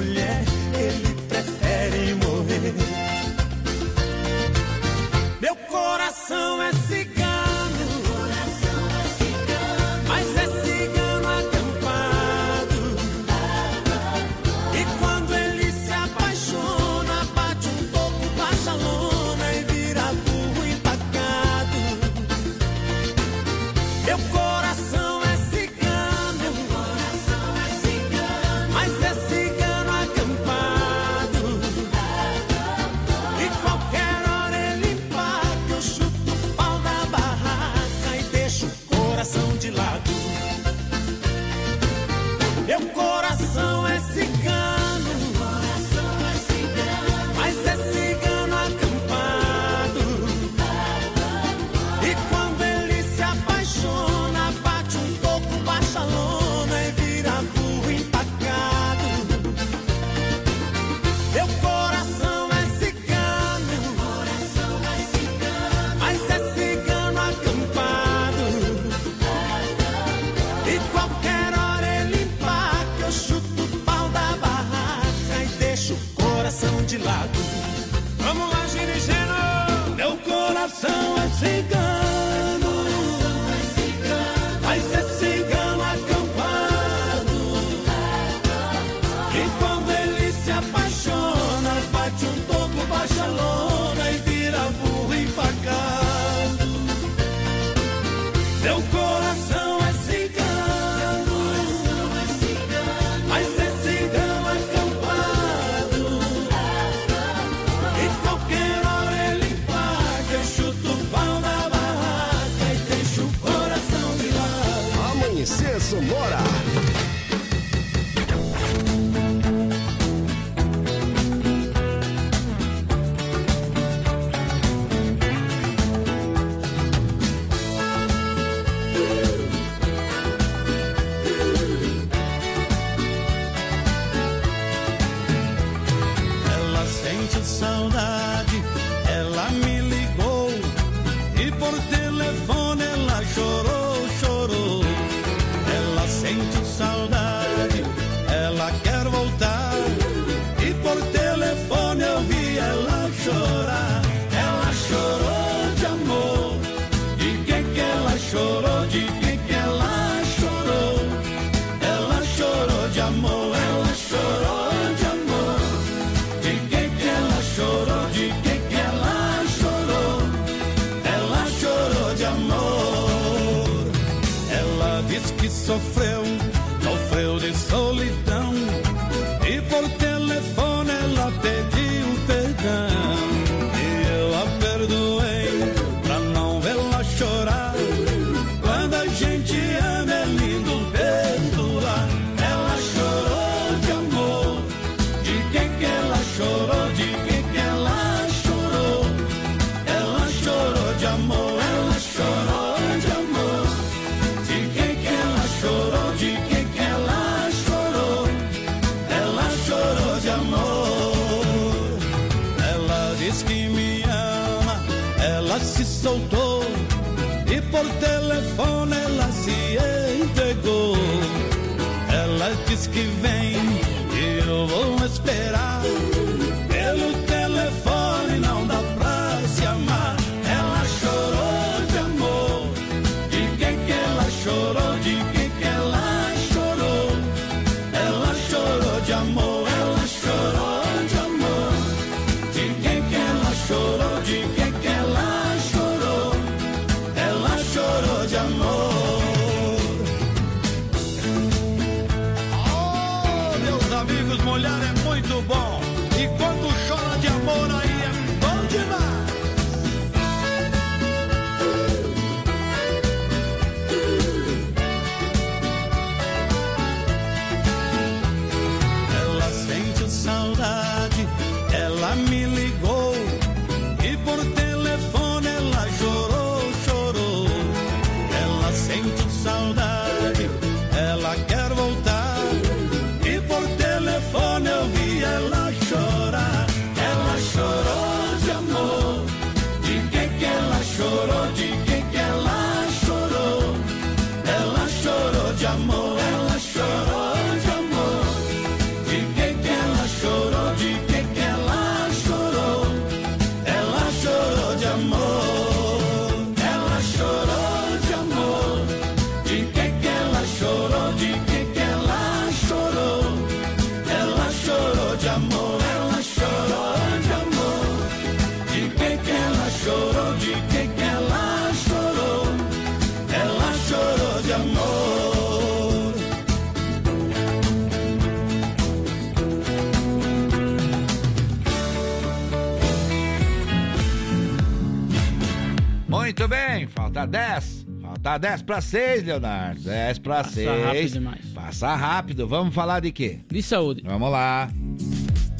10. Falta 10 para 6, Leonardo. 10 para 6. rápido demais. Passa rápido. Vamos falar de quê? De saúde. Vamos lá.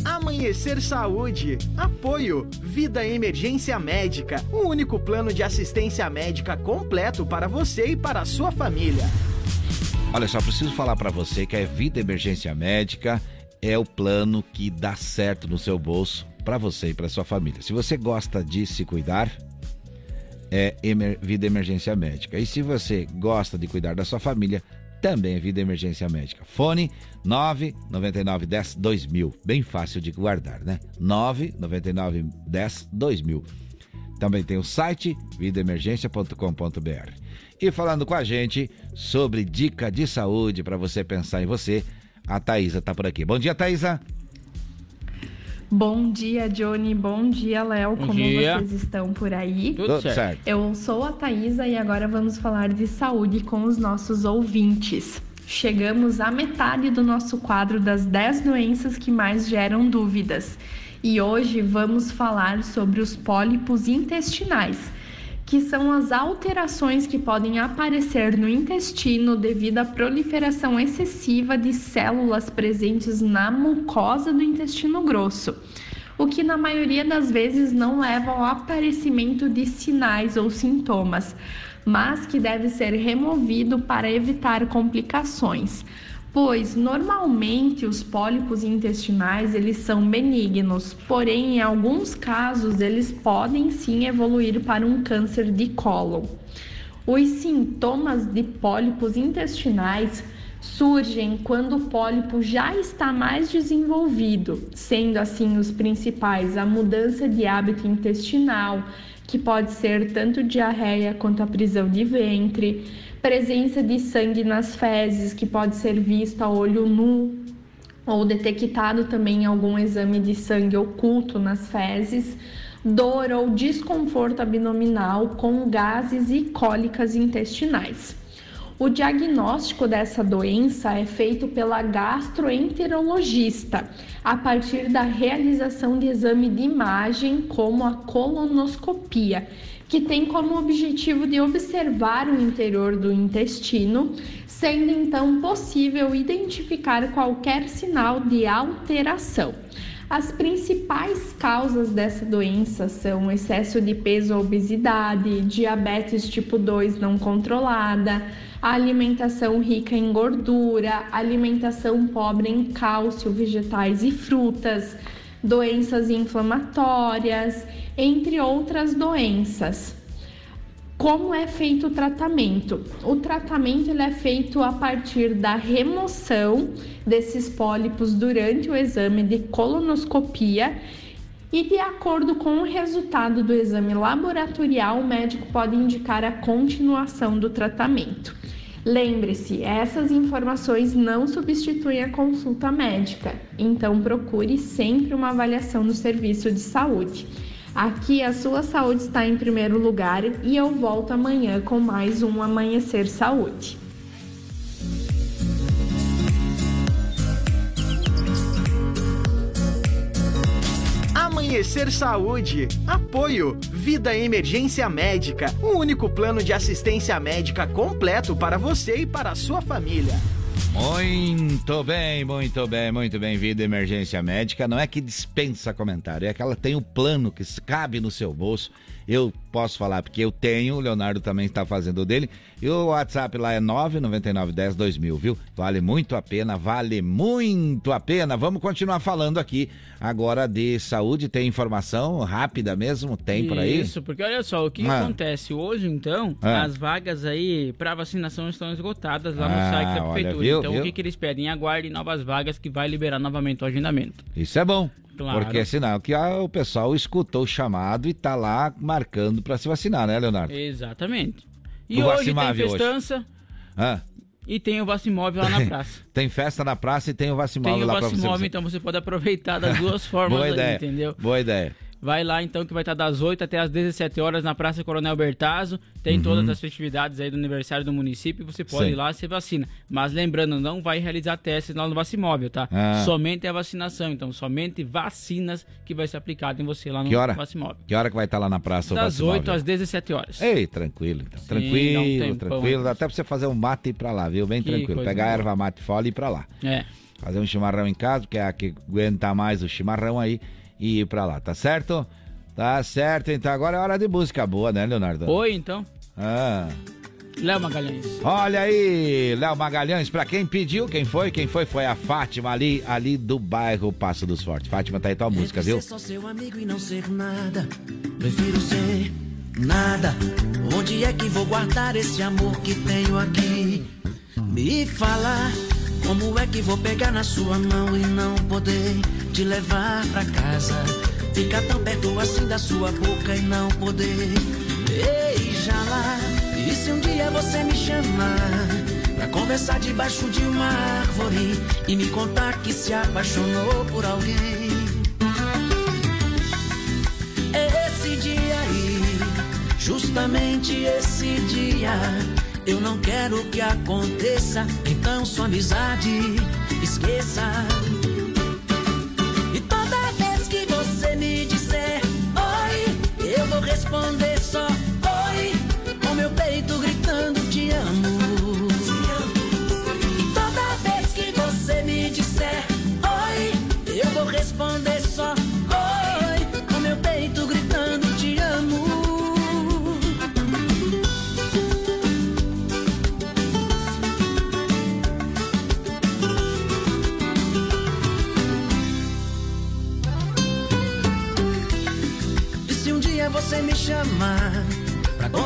Amanhecer Saúde. Apoio. Vida Emergência Médica. O único plano de assistência médica completo para você e para a sua família. Olha só, preciso falar para você que a Vida Emergência Médica é o plano que dá certo no seu bolso para você e para sua família. Se você gosta de se cuidar, é Emer- Vida Emergência Médica. E se você gosta de cuidar da sua família, também é Vida Emergência Médica. Fone 99910 2000. Bem fácil de guardar, né? 99910 2000. Também tem o site vidaemergência.com.br. E falando com a gente sobre dica de saúde para você pensar em você, a Thaisa tá por aqui. Bom dia, Thaisa. Bom dia, Johnny. Bom dia, Léo. Bom Como dia. vocês estão por aí? Tudo certo. Eu sou a Thaisa e agora vamos falar de saúde com os nossos ouvintes. Chegamos à metade do nosso quadro das 10 doenças que mais geram dúvidas. E hoje vamos falar sobre os pólipos intestinais, que são as alterações que podem aparecer no intestino devido à proliferação excessiva de células presentes na mucosa do intestino grosso, o que na maioria das vezes não leva ao aparecimento de sinais ou sintomas, mas que deve ser removido para evitar complicações. Pois normalmente os pólipos intestinais eles são benignos, porém em alguns casos eles podem sim evoluir para um câncer de cólon. Os sintomas de pólipos intestinais surgem quando o pólipo já está mais desenvolvido, sendo assim os principais a mudança de hábito intestinal, que pode ser tanto diarreia quanto a prisão de ventre, presença de sangue nas fezes, que pode ser visto a olho nu ou detectado também em algum exame de sangue oculto nas fezes, dor ou desconforto abdominal com gases e cólicas intestinais. O diagnóstico dessa doença é feito pela gastroenterologista a partir da realização de exame de imagem, como a colonoscopia, que tem como objetivo de observar o interior do intestino, sendo então possível identificar qualquer sinal de alteração. As principais causas dessa doença são excesso de peso ou obesidade, diabetes tipo 2 não controlada, alimentação rica em gordura, alimentação pobre em cálcio, vegetais e frutas, doenças inflamatórias, entre outras doenças. Como é feito o tratamento? O tratamento ele é feito a partir da remoção desses pólipos durante o exame de colonoscopia e de acordo com o resultado do exame laboratorial, o médico pode indicar a continuação do tratamento. Lembre-se, essas informações não substituem a consulta médica, então procure sempre uma avaliação do serviço de saúde. Aqui a sua saúde está em primeiro lugar e eu volto amanhã com mais um Amanhecer Saúde. Amanhecer Saúde. Apoio. Vida Emergência Médica. O único plano de assistência médica completo para você e para a sua família. Muito bem, muito bem, muito bem. Vida Emergência Médica não é que dispensa comentário, é que ela tem o plano que cabe no seu bolso. Eu posso falar porque eu tenho, o Leonardo também está fazendo o dele. E o WhatsApp lá é 999102000, viu? Vale muito a pena, vale muito a pena. Vamos continuar falando aqui agora de saúde. Tem informação rápida mesmo? Tem por aí? Isso, porque olha só, o que Ah. acontece hoje, então, Ah. as vagas aí para vacinação estão esgotadas lá no Ah, site da olha, prefeitura. viu, então, viu? o que, que eles pedem? Aguarde novas vagas que vai liberar novamente o agendamento. Isso é bom. Claro. Porque é sinal que ah, o pessoal escutou o chamado e tá lá marcando para se vacinar, né, Leonardo? Exatamente. E O hoje tem hoje. festança Ah, e tem o Vacimóvel lá na praça. [LAUGHS] tem festa na praça e tem o vacimóvel tem o lá para você. Vacimóvel, então você pode aproveitar das [LAUGHS] duas formas Boa aí, ideia. entendeu? Boa ideia. Vai lá então que vai estar das 8 até as 17 horas na Praça Coronel Bertazzo. Tem Uhum. todas as festividades aí do aniversário do município. Você pode Sim. ir lá e se vacina. Mas lembrando, não vai realizar testes lá no Vacimóvel, tá? Ah. Somente a vacinação. Então, somente vacinas que vai ser aplicado em você lá no Que hora? Vacimóvel. Que hora que vai estar lá na praça Das vacimóvel? 8 às 17 horas. Ei, tranquilo, então. Sim, tranquilo, um tempão tranquilo. Dá até pra você fazer um mate e ir pra lá, viu? Bem tranquilo. Pegar a boa. erva mate e ir pra lá. É. Fazer um chimarrão em casa, que é a que aguenta mais o chimarrão aí, e ir pra lá, tá certo? Tá certo, então agora é hora de música boa, né, Leonardo? Oi, então. Ah. Léo Magalhães. Olha aí, Léo Magalhães, pra quem pediu, quem foi? Quem foi? Foi a Fátima ali, ali do bairro Passo dos Fortes. Fátima, tá aí tua música, viu? Ser só seu amigo e não ser nada. Prefiro ser nada. Onde é que vou guardar esse amor que tenho aqui? Me fala como é que vou pegar na sua mão e não poder te levar pra casa. Ficar tão perto assim da sua boca e não poder beijá-la. E se um dia você me chamar pra conversar debaixo de uma árvore e me contar que se apaixonou por alguém? Esse dia aí, justamente esse dia, eu não quero que aconteça. Então sua amizade esqueça. E toda vez que você me disser oi, eu vou responder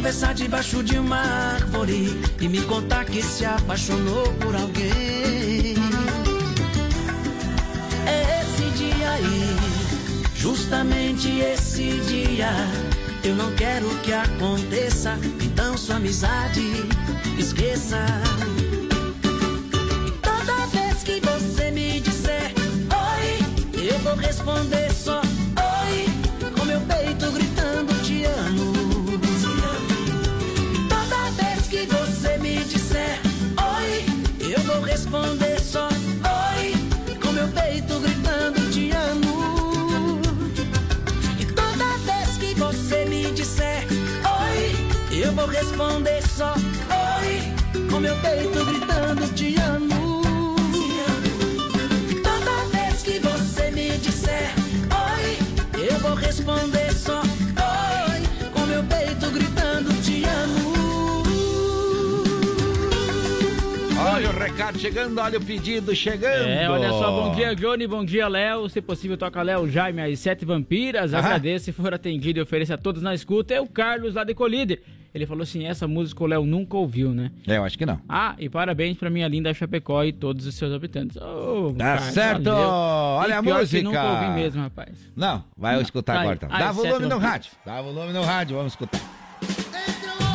pra conversar debaixo de uma árvore e me contar que se apaixonou por alguém? É esse dia aí, justamente esse dia. Eu não quero que aconteça, então sua amizade esqueça. Toda vez que você me disser oi, eu vou responder responder só oi, com meu peito gritando te amo. Toda vez que você me disser oi, eu vou responder recado chegando, olha o pedido chegando. É, olha só, bom dia, Johnny, bom dia, Léo. Se possível, toca Léo Jaime, as sete vampiras. Aham. Agradeço se for atendido e ofereça a todos na escuta. É o Carlos lá de Colíder. Ele falou assim: essa música o Léo nunca ouviu, né? É, eu acho que não. Ah, e parabéns pra minha linda Chapecó e todos os seus habitantes. Ô, Tá Carlos, certo! valeu. Olha E a pior que música. nunca ouvi mesmo, rapaz. Não, vai Não, escutar vai. agora então. Ai, Dá volume sete no rádio. Dá volume no rádio, vamos escutar. Eu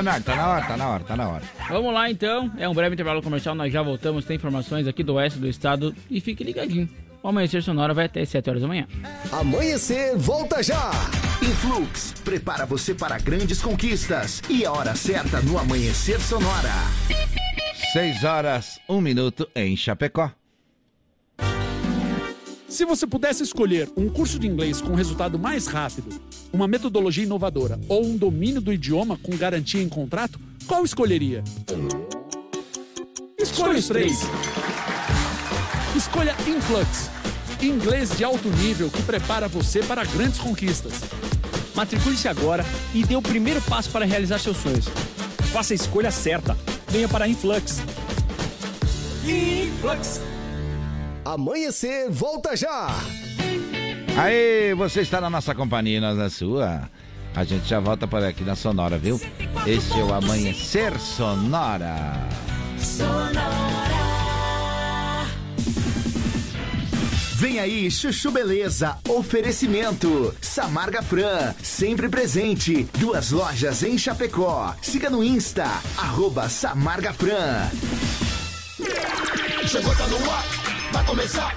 Leonardo, tá na hora, tá na hora, tá na hora. Vamos lá então, é um breve intervalo comercial, nós já voltamos, tem informações aqui do oeste do estado e fique ligadinho. O Amanhecer Sonora vai até as 7 horas da manhã. Amanhecer, volta já! Influx, prepara você para grandes conquistas. E a hora certa no Amanhecer Sonora. 6 horas, 1 minuto em Chapecó. Se você pudesse escolher um curso de inglês com resultado mais rápido, uma metodologia inovadora ou um domínio do idioma com garantia em contrato, qual escolheria? Escolha os três. Escolha Influx. Inglês de alto nível que prepara você para grandes conquistas. Matricule-se agora e dê o primeiro passo para realizar seus sonhos. Faça a escolha certa. Venha para Influx. Influx. Amanhecer, volta já! Aí, você está na nossa companhia e nós na sua. A gente já volta por aqui na Sonora, viu? Esse é o Amanhecer Sonora. Vem aí, Chuchu Beleza. Oferecimento. Samarga Fran, sempre presente. Duas lojas em Chapecó. Siga no Insta, arroba Samarga Fran. Chegou, tá no ar, vai começar,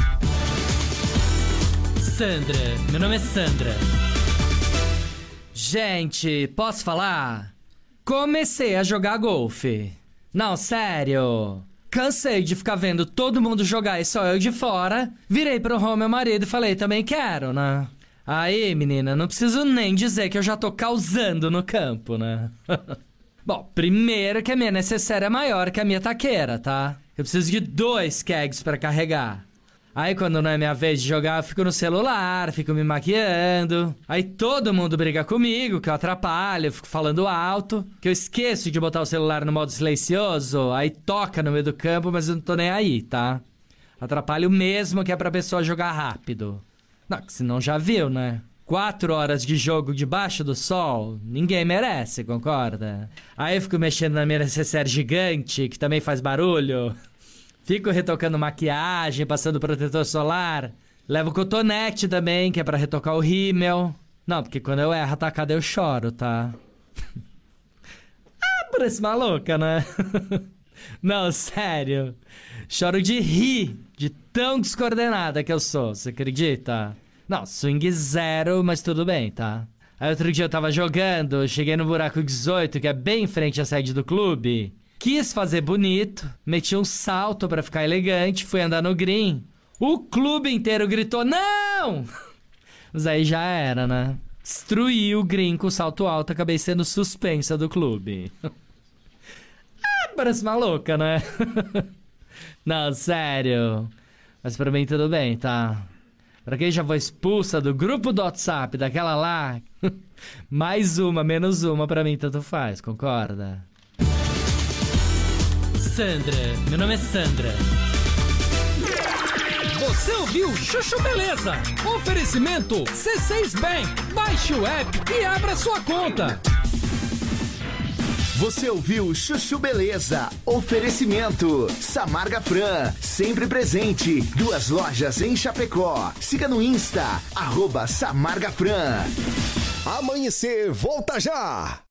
Sandra, meu nome é Sandra. Gente, posso falar? Comecei a jogar golfe. Não, sério. Cansei de ficar vendo todo mundo jogar e só eu de fora. Virei pro Rô, meu marido, e falei, também quero, né? Aí, menina, não preciso nem dizer que eu já tô causando no campo, né? [LAUGHS] Bom, primeiro que a minha necessária é maior que a minha taqueira, tá? Eu preciso de dois kegs para carregar. Aí quando não é minha vez de jogar, eu fico no celular, fico me maquiando. Aí todo mundo briga comigo, que eu atrapalho, eu fico falando alto, que eu esqueço de botar o celular no modo silencioso, aí toca no meio do campo, mas eu não tô nem aí, tá? Atrapalho mesmo que é pra pessoa jogar rápido. Não, que senão já viu, né? Quatro horas de jogo debaixo do sol, ninguém merece, concorda? Aí eu fico mexendo na minha necessaire gigante, que também faz barulho. Fico retocando maquiagem, passando protetor solar. Levo cotonete também, que é pra retocar o rímel. Não, porque quando eu erro a tacada eu choro, tá? [LAUGHS] ah, parece maluca, né? [LAUGHS] Não, sério. Choro de rir, de tão descoordenada que eu sou, você acredita? Não, swing zero, mas tudo bem, tá? Aí outro dia eu tava jogando, cheguei no buraco 18, que é bem em frente à sede do clube. Quis fazer bonito, meti um salto para ficar elegante, fui andar no green. O clube inteiro gritou: Não! [LAUGHS] Mas aí já era, né? Destruí o green com salto alto, acabei sendo suspensa do clube. [LAUGHS] ah, parece maluca, né? [LAUGHS] Não, sério. Mas pra mim tudo bem, tá? Pra quem já foi expulsa do grupo do WhatsApp, daquela lá, mais uma, menos uma, pra mim tanto faz, concorda? Sandra. Meu nome é Sandra. Você ouviu Chuchu Beleza? Oferecimento C6 Bank. Baixe o app e abra sua conta. Você ouviu Chuchu Beleza? Oferecimento Samarga Fran, sempre presente. Duas lojas em Chapecó. Siga no Insta, arroba Samarga Fran. Amanhecer, volta já!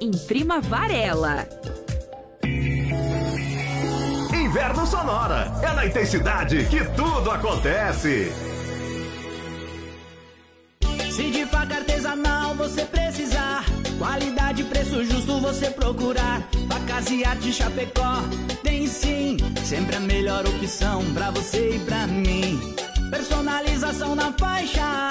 Imprima Varela. Inverno Sonora. É na intensidade que tudo acontece. Se de faca artesanal você precisar, qualidade e preço justo você procurar. Facas e arte Chapecó tem sim, sempre a melhor opção pra você e pra mim. Personalização na faixa,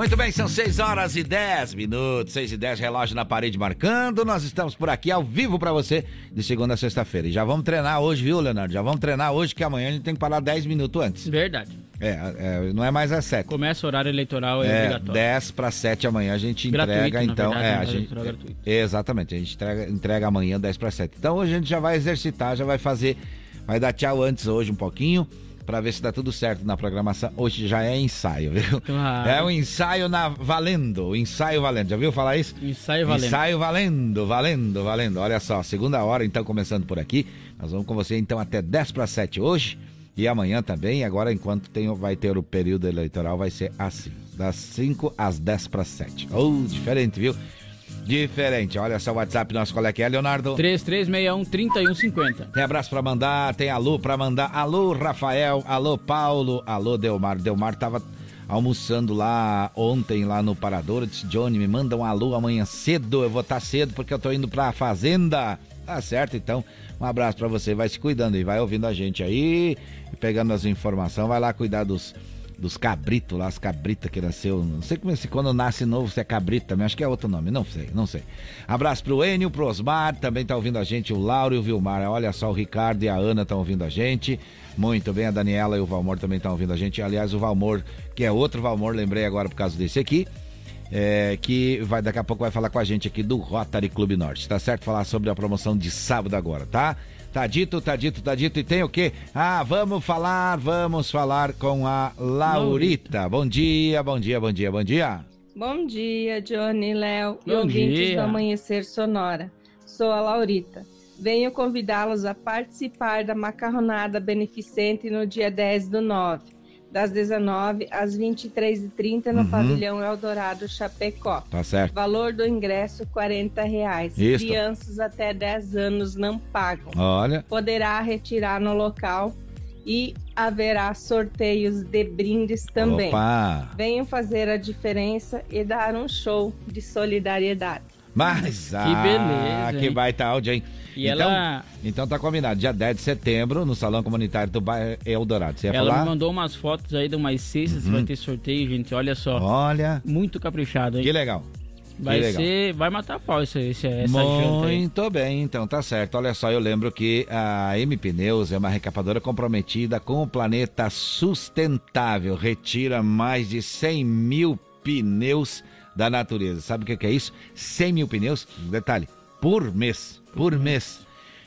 Muito bem, são 6 horas e 10 minutos, 6 e 10, relógio na parede marcando. Nós estamos por aqui ao vivo pra você de segunda a sexta-feira. E já vamos treinar hoje, viu, Leonardo? Já vamos treinar hoje, que amanhã a gente tem que parar 10 minutos antes. Verdade. É, é, não é mais às 7. Começa o horário eleitoral, é, É, obrigatório. 10 para 7 amanhã a gente Gratuito, entrega, então. verdade, é, né? a gente, gratuito. exatamente, a gente entrega, entrega amanhã 10 para 7. Então hoje a gente já vai exercitar, já vai fazer, vai dar tchau antes hoje um pouquinho, para ver se dá tudo certo na programação. Hoje já é ensaio, viu? Claro. É um ensaio na valendo, o ensaio valendo. Já viu falar isso? Ensaio valendo. Ensaio valendo, valendo, valendo. Olha só, segunda hora então começando por aqui. Nós vamos com você então até 10 para 7 hoje. E amanhã também, agora enquanto tem, vai ter o período eleitoral, vai ser assim, das 5 às 10 para 7. Oh, diferente, viu? Diferente. Olha só o WhatsApp nosso, é que é, Leonardo? 3361-3150. Tem abraço pra mandar, tem alô pra mandar. Alô, Rafael, alô, Paulo, alô, Delmar. Delmar tava almoçando lá ontem, lá no Parador. Eu disse, Johnny, me manda um alô amanhã cedo. Eu vou estar cedo porque eu tô indo pra fazenda. Tá certo, então. Um abraço pra você. Vai se cuidando e vai ouvindo a gente aí, pegando as informações. Vai lá cuidar dos, dos cabritos lá, as cabritas que nasceu. Não sei como é se quando nasce novo se é cabrito também. Acho que é outro nome. Não sei, não sei. Abraço pro Enio, pro Osmar. Também tá ouvindo a gente o Lauro e o Vilmar. Olha só, o Ricardo e a Ana estão ouvindo a gente. Muito bem, a Daniela e o Valmor também estão ouvindo a gente. Aliás, o Valmor, que é outro Valmor, lembrei agora por causa desse aqui. é, que vai daqui a pouco vai falar com a gente aqui do Rotary Clube Norte, tá certo? Falar sobre a promoção de sábado agora, tá? Tá dito, tá dito, tá dito. E tem o quê? Ah, vamos falar, vamos falar com a Laurita. Bom dia, bom dia, bom dia, bom dia. Bom dia, Johnny, Léo e ouvintes dia. do Amanhecer Sonora. Sou a Laurita. Venho convidá-los a participar da macarronada beneficente no dia 10 do 9, das 19 às 23h30 no Uhum. pavilhão Eldorado Chapecó. Tá certo. Valor do ingresso 40 reais. Isso. Crianças até 10 anos não pagam. Olha. Poderá retirar no local e haverá sorteios de brindes também. Opa! Venham fazer a diferença e dar um show de solidariedade. Mas, [LAUGHS] ah, beleza, que hein? baita áudio, hein? E então, ela- então tá combinado, dia 10 de setembro, no Salão Comunitário do bairro Eldorado. Você ia Ela falar? me mandou umas fotos aí de umas cestas, Uhum. vai ter sorteio, gente. Olha só. Olha. Muito caprichado, hein? Que legal. Vai que ser. Vai matar a pau esse, esse, essa. Muito bem, então tá certo. Olha só, eu lembro que a M Pneus é uma recapadora comprometida com o planeta sustentável. Retira mais de 100 mil pneus da natureza. Sabe o que é isso? 100 mil pneus, detalhe, por mês. Por mês.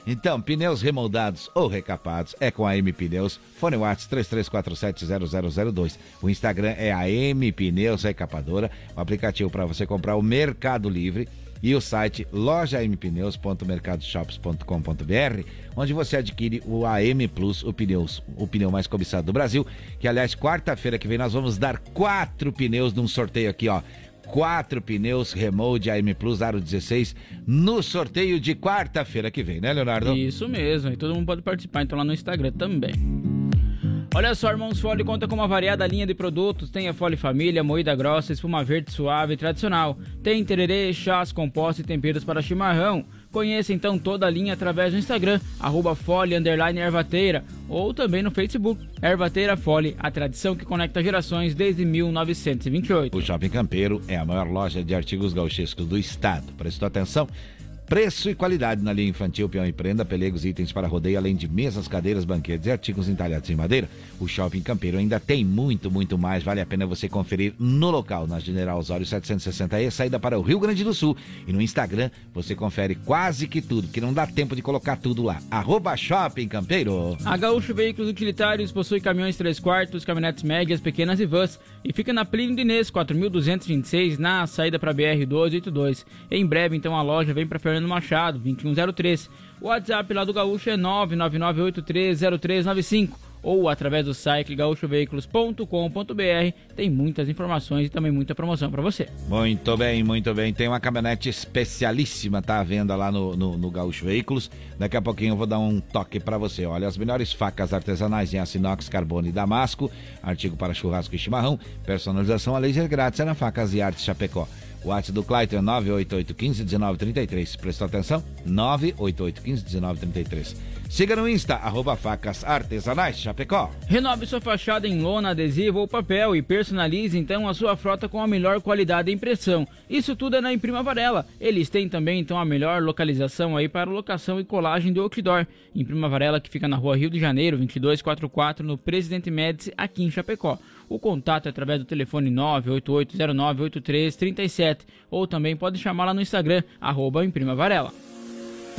Então, pneus remoldados ou recapados é com a M Pneus. Fone WhatsApp 33470002. O Instagram é a M Pneus Recapadora. O aplicativo para você comprar o Mercado Livre e o site lojampneus.mercadoshops.com.br, onde você adquire o AM Plus, o pneus, o pneu mais cobiçado do Brasil, que aliás, quarta-feira que vem nós vamos dar quatro pneus num sorteio aqui, ó. Quatro pneus Remold AM Plus Aro 16 no sorteio de quarta-feira que vem, né, Leonardo? Isso mesmo, e todo mundo pode participar então lá no Instagram também. Olha só, Irmãos Fole conta com uma variada linha de produtos. Tem a Fole Família, moída grossa, espuma verde suave e tradicional. Tem tererê, chás, compostos e temperos para chimarrão. Conheça então toda a linha através do Instagram, arroba Fole Ervateira, ou também no Facebook, Ervateira Fole, a tradição que conecta gerações desde 1928. O Shopping Campeiro é a maior loja de artigos gauchescos do estado. Prestou atenção? Preço e qualidade na linha infantil, peão e prenda, pelegos itens para rodeio, além de mesas, cadeiras, banquetes e artigos entalhados em madeira. O Shopping Campeiro ainda tem muito, muito mais. Vale a pena você conferir no local, na General Osório 760E, saída para o Rio Grande do Sul. E no Instagram você confere quase que tudo, que não dá tempo de colocar tudo lá. Arroba Shopping Campeiro. A Gaúcho Veículos Utilitários possui caminhões 3 quartos, caminhonetes médias, pequenas e vans e fica na Plínio Inês 4226 na saída para BR 282. Em breve então a loja vem para Fernando Machado 2103. O WhatsApp lá do Gaúcho é 999830395 ou através do site gaúchoveículos.com.br. Tem muitas informações e também muita promoção para você. Muito bem, muito bem. Tem uma caminhonete especialíssima, tá à venda lá no, no, no Gaúcho Veículos. Daqui a pouquinho eu vou dar um toque para você. Olha, as melhores facas artesanais em aço inox, carbono e damasco, artigo para churrasco e chimarrão, personalização a laser grátis é na Facas e Artes Chapecó. O WhatsApp do Clayton é 988151933. Prestou atenção? 988151933. Siga no Insta, arroba facas artesanais Chapecó. Renove sua fachada em lona, adesivo ou papel e personalize então a sua frota com a melhor qualidade de impressão. Isso tudo é na Imprima Varela. Eles têm também então a melhor localização aí para locação e colagem do outdoor. Imprima Varela que fica na rua Rio de Janeiro, 2244, no Presidente Médici, aqui em Chapecó. O contato é através do telefone 988098337 ou também pode chamar lá no Instagram, arroba Imprima Varela.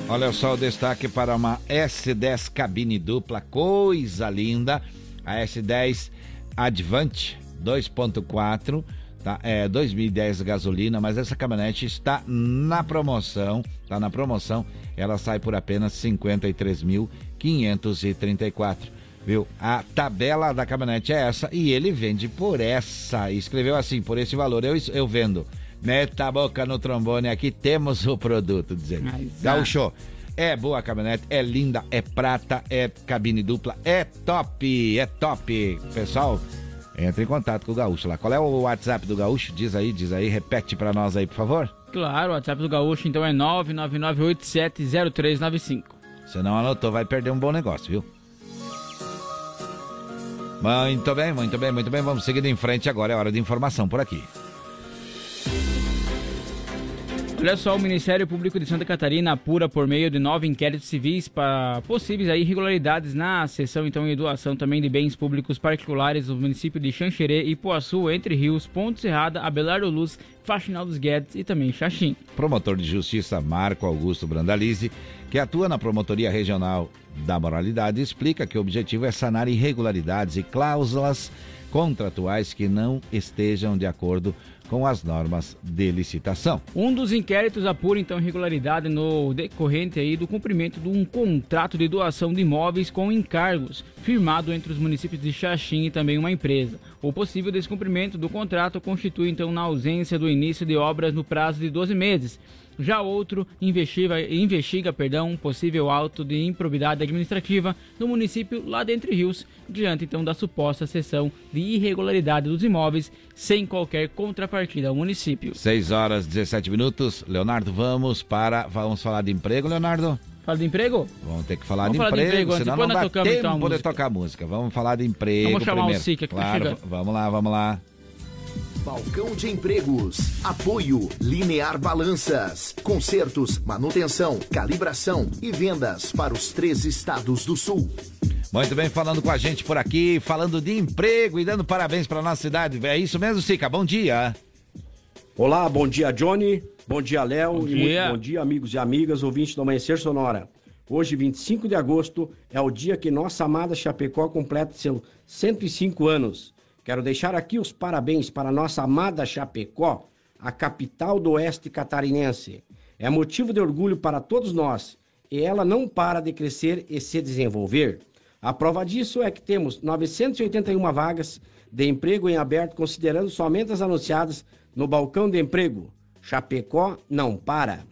Olha só o destaque para uma S10 cabine dupla, coisa linda. A S10 Advante 2.4, tá? É 2010 gasolina, mas essa caminhonete está na promoção, tá na promoção. Ela sai por apenas 53.534. Viu? A tabela da caminhonete é essa e ele vende por essa. Escreveu assim, por esse valor eu, eu vendo. Meta a boca no trombone, aqui temos o produto, dizendo. Gaúcho, é boa a caminhonete, é linda, é prata, é cabine dupla, é top, é top. Pessoal, entre em contato com o Gaúcho lá. Qual é o WhatsApp do Gaúcho? Diz aí, diz aí, repete para nós aí, por favor. Claro, o WhatsApp do Gaúcho então é 999870395. Você não anotou, vai perder um bom negócio, viu? Muito bem, muito bem, muito bem. Vamos seguindo em frente agora, é hora de informação por aqui. Olha só, o Ministério Público de Santa Catarina apura por meio de nove inquéritos civis para possíveis irregularidades na cessão então, e doação também de bens públicos particulares do município de Xanxerê, Ipuaçu, Entre Rios, Ponte Serrada, Abelardo Luz, Faxinal dos Guedes e também Xaxim. Promotor de Justiça Marco Augusto Brandalize, que atua na Promotoria Regional da Moralidade, explica que o objetivo é sanar irregularidades e cláusulas contratuais que não estejam de acordo com as normas de licitação. Um dos inquéritos apura então irregularidade no decorrente aí do cumprimento de um contrato de doação de imóveis com encargos firmado entre os municípios de Xaxim e também uma empresa. O possível descumprimento do contrato constitui então na ausência do início de obras no prazo de 12 meses. Já outro investiga, investiga perdão, um possível auto de improbidade administrativa no município lá de Entre Rios, diante então da suposta cessão de irregularidade dos imóveis sem qualquer contrapartida ao município. 6 horas 17 minutos. Leonardo, vamos para. Vamos falar de emprego, Leonardo? Fala de emprego? Vamos ter que falar, de, falar de emprego, emprego antes, senão não dá tocamos, tempo então, de música. tocar música. Vamos falar de emprego Vamos chamar o primeiro. Sica que tá claro, chegando. vamos lá, vamos lá. Balcão de Empregos. Apoio Linear Balanças. Consertos, manutenção, calibração e vendas para os três estados do sul. Muito bem, falando com a gente por aqui, falando de emprego e dando parabéns para nossa cidade. É isso mesmo, Sica? Bom dia. Olá, bom dia, Johnny. Bom dia, Léo. Bom E dia. muito bom dia, amigos e amigas, ouvintes do Amanhecer Sonora. Hoje, 25 de agosto, é o dia que nossa amada Chapecó completa seus 105 anos. Quero deixar aqui os parabéns para nossa amada Chapecó, a capital do oeste catarinense. É motivo de orgulho para todos nós e ela não para de crescer e se desenvolver. A prova disso é que temos 981 vagas de emprego em aberto, considerando somente as anunciadas no balcão de emprego. Chapecó não para.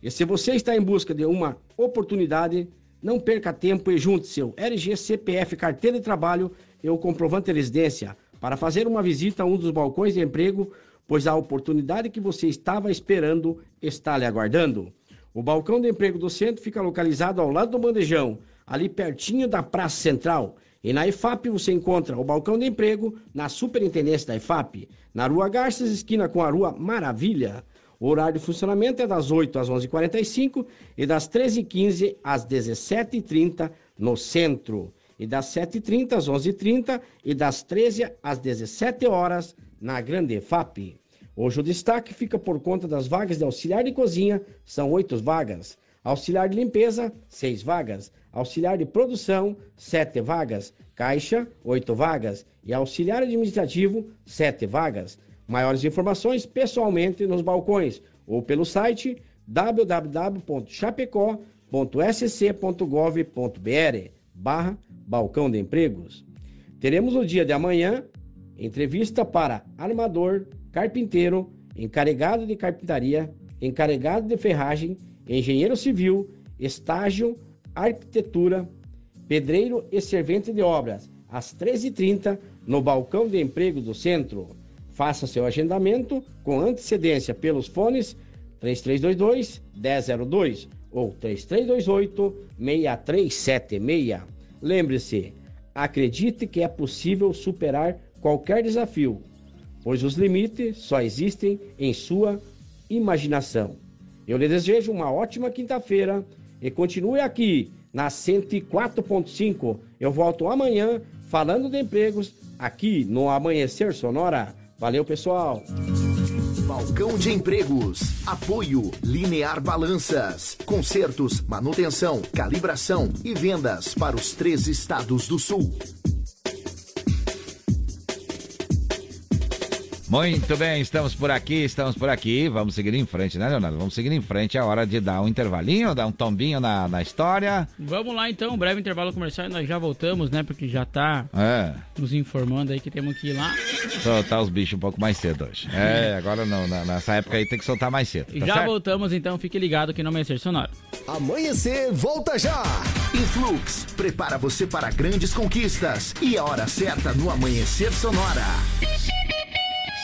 E se você está em busca de uma oportunidade, não perca tempo e junte seu RG, CPF, carteira de trabalho e o comprovante de residência para fazer uma visita a um dos balcões de emprego, pois a oportunidade que você estava esperando está lhe aguardando. O balcão de emprego do centro fica localizado ao lado do bandejão, ali pertinho da Praça Central. E na IFAP você encontra o balcão de emprego na Superintendência da IFAP, na Rua Garças, esquina com a Rua Maravilha. O horário de funcionamento é das 8 às 11h45 e das 13h15 às 17h30 no centro. E das 7h30 às 11h30 e das 13 às 17 horas na Grande EFAP. Hoje o destaque fica por conta das vagas de auxiliar de cozinha, são oito vagas. Auxiliar de limpeza, seis vagas. Auxiliar de produção, sete vagas. Caixa, oito vagas. E auxiliar administrativo, sete vagas. Maiores informações pessoalmente nos balcões ou pelo site www.chapecó.sc.gov.br barra balcão de empregos. Teremos no dia de amanhã entrevista para armador, carpinteiro, encarregado de carpintaria, encarregado de ferragem, engenheiro civil, estágio, arquitetura, pedreiro e servente de obras, às 13h30, no balcão de emprego do centro. Faça seu agendamento com antecedência pelos fones 3322 1002 ou 3328 6376. Lembre-se, acredite que é possível superar qualquer desafio, pois os limites só existem em sua imaginação. Eu lhe desejo uma ótima quinta-feira e continue aqui na 104.5. Eu volto amanhã falando de empregos aqui no Amanhecer Sonora. Valeu, pessoal! Balcão de Empregos. Apoio Linear Balanças. Consertos, manutenção, calibração e vendas para os três estados do sul. Muito bem, estamos por aqui, estamos por aqui. Vamos seguir em frente, né, Leonardo? Vamos seguir em frente. É hora de dar um intervalinho, dar um tombinho na, na história. Vamos lá então, um breve intervalo comercial e nós já voltamos, né? Porque já tá É, nos informando aí que temos que ir lá. soltar os bichos um pouco mais cedo hoje. É, agora não, na- nessa época aí tem que soltar mais cedo. E tá já certo? voltamos então, fique ligado que não Amanhecer Sonora. Amanhecer, volta já! Influx, prepara você para grandes conquistas. E a hora certa no Amanhecer Sonora.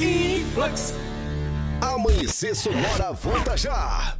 Influx. Amanhecer Sonora volta já.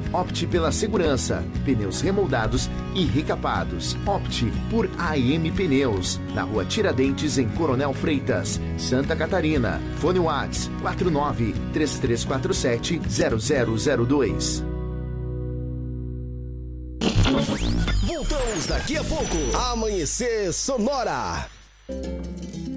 Opte pela segurança, pneus remoldados e recapados. Opte por AM Pneus, na rua Tiradentes, em Coronel Freitas, Santa Catarina. Fone Whats 49 3347 0002. Voltamos daqui a pouco. Amanhecer Sonora.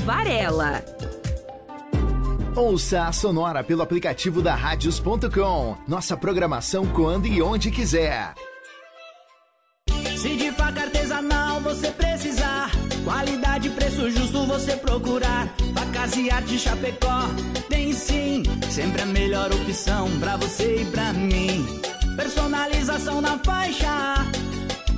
Varela. Ouça a Sonora pelo aplicativo da Radios.com. Nossa programação quando e onde quiser. Se de faca artesanal você precisar, qualidade e preço justo você procurar. Facas e arte Chapecó, tem sim, sempre a melhor opção pra você e pra mim. Personalização na faixa,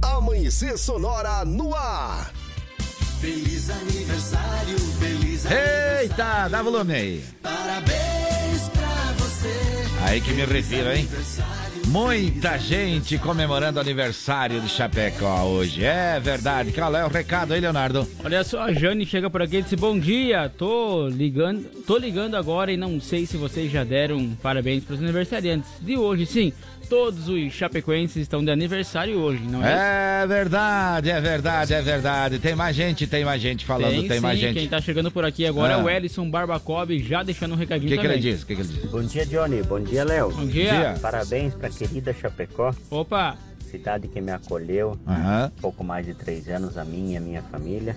Amanhecer Sonora no ar. Feliz aniversário, feliz Eita, dá volume aí. Parabéns pra você. Aí que me refiro, hein? Muita gente comemorando o aniversário de Chapecó hoje. É verdade. Qual é o recado aí, Leonardo? Olha só, a Jane chega por aqui e disse: Bom dia, tô ligando, tô ligando agora e não sei se vocês já deram parabéns para os aniversariantes de hoje. Sim, todos os chapecoenses estão de aniversário hoje, não é? É verdade, é verdade, é verdade. Tem mais gente, tem mais gente falando, tem, sim, mais gente. Quem tá chegando por aqui agora Ah. é o Ellison Barbacob, já deixando um O recadinho que, que também. ele diz? O que, que ele diz? Bom dia, Johnny. Bom dia, Léo. Bom dia. Parabéns pra querida Chapecó. Opa! Cidade que me acolheu. Aham. Pouco mais de três anos, a minha e a minha família.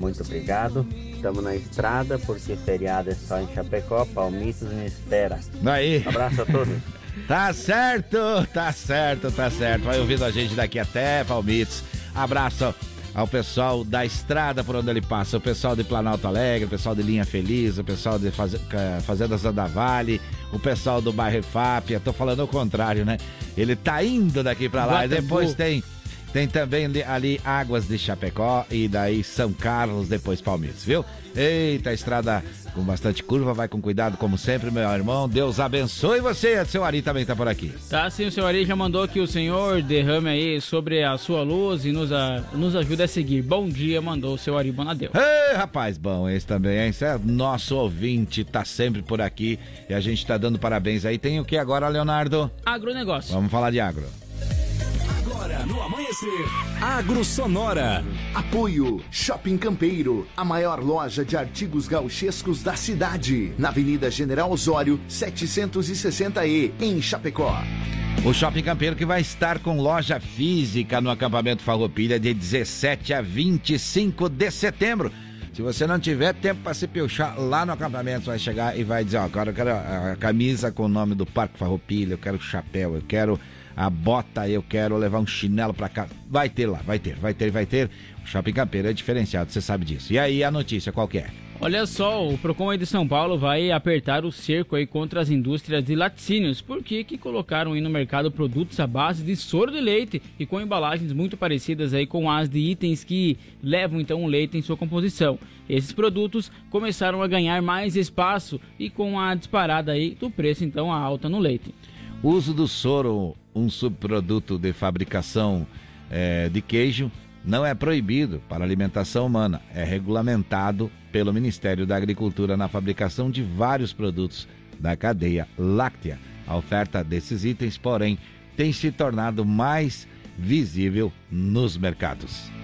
Muito obrigado. Estamos na estrada porque feriado é só em Chapecó. Palmitos me espera. Aí. Abraço a todos. [LAUGHS] Tá certo, tá certo, tá certo. Vai ouvindo a gente daqui até Palmitos. Abraço ao pessoal da estrada por onde ele passa, o pessoal de Planalto Alegre, o pessoal de Linha Feliz, o pessoal de Ca- Fazendas da Vale, o pessoal do bairro Fápia. Tô falando o contrário, né? Ele tá indo daqui pra lá. E Guatambu. depois tem tem também ali, Águas de Chapecó e daí São Carlos, depois Palmitos, viu? Eita, estrada com bastante curva, vai com cuidado como sempre, meu irmão. Deus abençoe você. Seu Ari também tá por aqui. Tá, sim, o senhor Ari já mandou que o senhor derrame aí sobre a sua luz e nos, a- nos ajude a seguir. Bom dia, mandou o seu Ari Bonadeu. Ei, rapaz, bom esse também, hein? Esse é nosso ouvinte, tá sempre por aqui e a gente tá dando parabéns aí. Tem o que agora, Leonardo? Agronegócio. Vamos falar de agro. Agro Sonora. Apoio Shopping Campeiro, a maior loja de artigos gauchescos da cidade, na Avenida General Osório, 760E, em Chapecó. O Shopping Campeiro que vai estar com loja física no acampamento Farroupilha de 17 a 25 de setembro. Se você não tiver tempo para se piochar lá no acampamento, vai chegar e vai dizer, ó, agora eu quero a camisa com o nome do Parque Farroupilha, eu quero o chapéu, eu quero a bota, eu quero levar um chinelo para cá. Vai ter lá, vai ter, vai ter, vai ter. O Shopping Campeiro é diferenciado, você sabe disso. E aí a notícia qual é? Olha só, o Procon aí de São Paulo vai apertar o cerco aí contra as indústrias de laticínios, porque que colocaram aí no mercado produtos à base de soro de leite e com embalagens muito parecidas aí com as de itens que levam então o leite em sua composição. Esses produtos começaram a ganhar mais espaço e com a disparada aí do preço então a alta no leite. O uso do soro, um subproduto de fabricação eh, de queijo, não é proibido para alimentação humana, é regulamentado pelo Ministério da Agricultura na fabricação de vários produtos da cadeia láctea. A oferta desses itens, porém, tem se tornado mais visível nos mercados.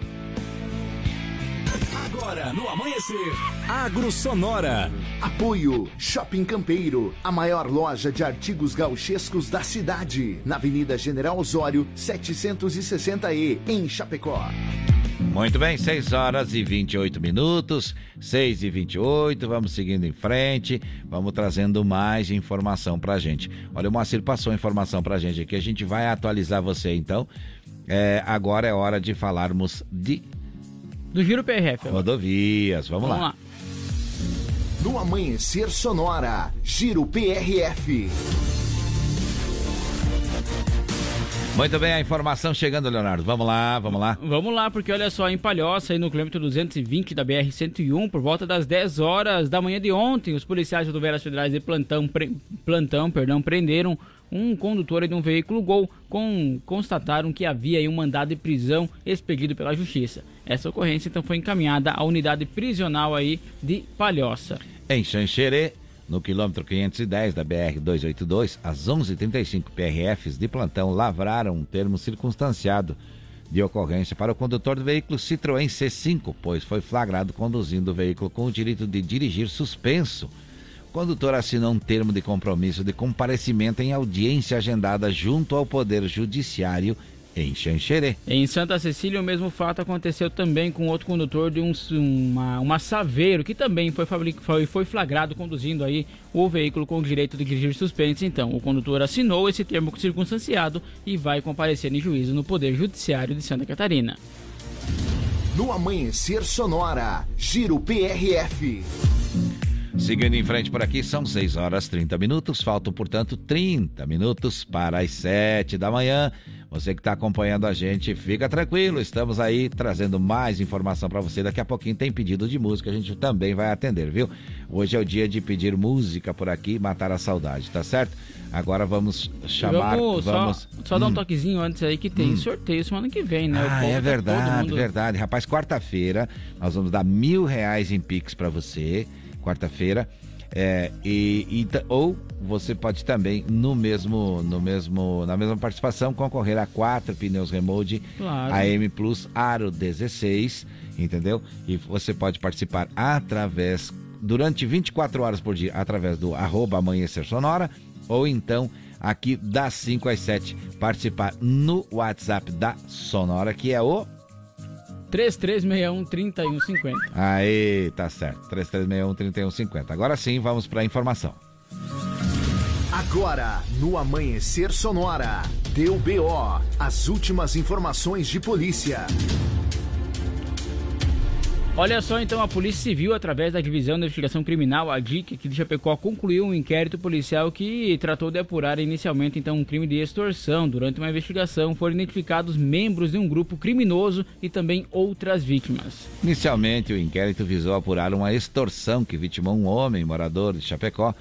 Agora no amanhecer, Agro Sonora. Apoio Shopping Campeiro, a maior loja de artigos gauchescos da cidade, na Avenida General Osório, 760E, em Chapecó. Muito bem, 6 horas e 28 minutos, 6 e 28, vamos seguindo em frente, vamos trazendo mais informação pra gente. Olha, o Moacir passou informação pra gente aqui, a gente vai atualizar você então. É, agora é hora de falarmos de Do Giro PRF. rodovias, vamos, Vamos lá. lá. No Amanhecer Sonora, Giro PRF. Muito bem, a informação chegando, Leonardo. Vamos lá, vamos lá. Vamos lá, porque olha só, em Palhoça, aí no quilômetro 220 da BR-101, por volta das 10 horas da manhã de ontem, os policiais rodoviários federais de plantão, pre- plantão perdão, prenderam um condutor de um veículo Gol, com, constataram que havia um mandado de prisão expedido pela Justiça. Essa ocorrência então foi encaminhada à unidade prisional aí de Palhoça. Em Xanxerê, no quilômetro 510 da BR-282, às 11h35 PRFs de plantão lavraram um termo circunstanciado de ocorrência para o condutor do veículo Citroën C5, pois foi flagrado conduzindo o veículo com o direito de dirigir suspenso. O condutor assinou um termo de compromisso de comparecimento em audiência agendada junto ao Poder Judiciário em Xanxerê. Em Santa Cecília, o mesmo fato aconteceu também com outro condutor de um, uma, uma Saveiro, que também foi, foi, foi flagrado conduzindo aí o veículo com o direito de dirigir suspenso. Então, o condutor assinou esse termo circunstanciado e vai comparecer em juízo no Poder Judiciário de Santa Catarina. No Amanhecer Sonora, Giro PRF. Seguindo em frente por aqui, são 6 horas 30 minutos, faltam, portanto, 30 minutos para as 7 da manhã. Você que está acompanhando a gente, fica tranquilo, estamos aí trazendo mais informação para você. Daqui a pouquinho tem pedido de música, a gente também vai atender, viu? Hoje é o dia de pedir música por aqui, matar a saudade, tá certo? Agora vamos chamar. vamos, vamos... só, só dar um Hum. toquezinho antes aí que tem Hum. sorteio semana que vem, né? Ah, é tá verdade, mundo- verdade. Rapaz, quarta-feira nós vamos dar mil reais em Pix pra você. Quarta-feira. É, e, e ou você pode também, no mesmo, no mesmo, na mesma participação, concorrer a quatro pneus Remote Claro. AM Plus Aro 16, entendeu? E você pode participar através, durante 24 horas por dia, através do arroba amanhecer sonora, ou então aqui das 5 às 7, participar no WhatsApp da Sonora, que é o 3361-3150. Aí, tá certo. 3361-3150. Agora sim, vamos para a informação. Agora, no Amanhecer Sonora, deu BO, as últimas informações de polícia. Olha só, então, a Polícia Civil, através da Divisão de Investigação Criminal, a DIC, aqui de Chapecó, concluiu um inquérito policial que tratou de apurar inicialmente, então, um crime de extorsão. Durante uma investigação, foram identificados membros de um grupo criminoso e também outras vítimas. Inicialmente, o inquérito visou apurar uma extorsão que vitimou um homem morador de Chapecó.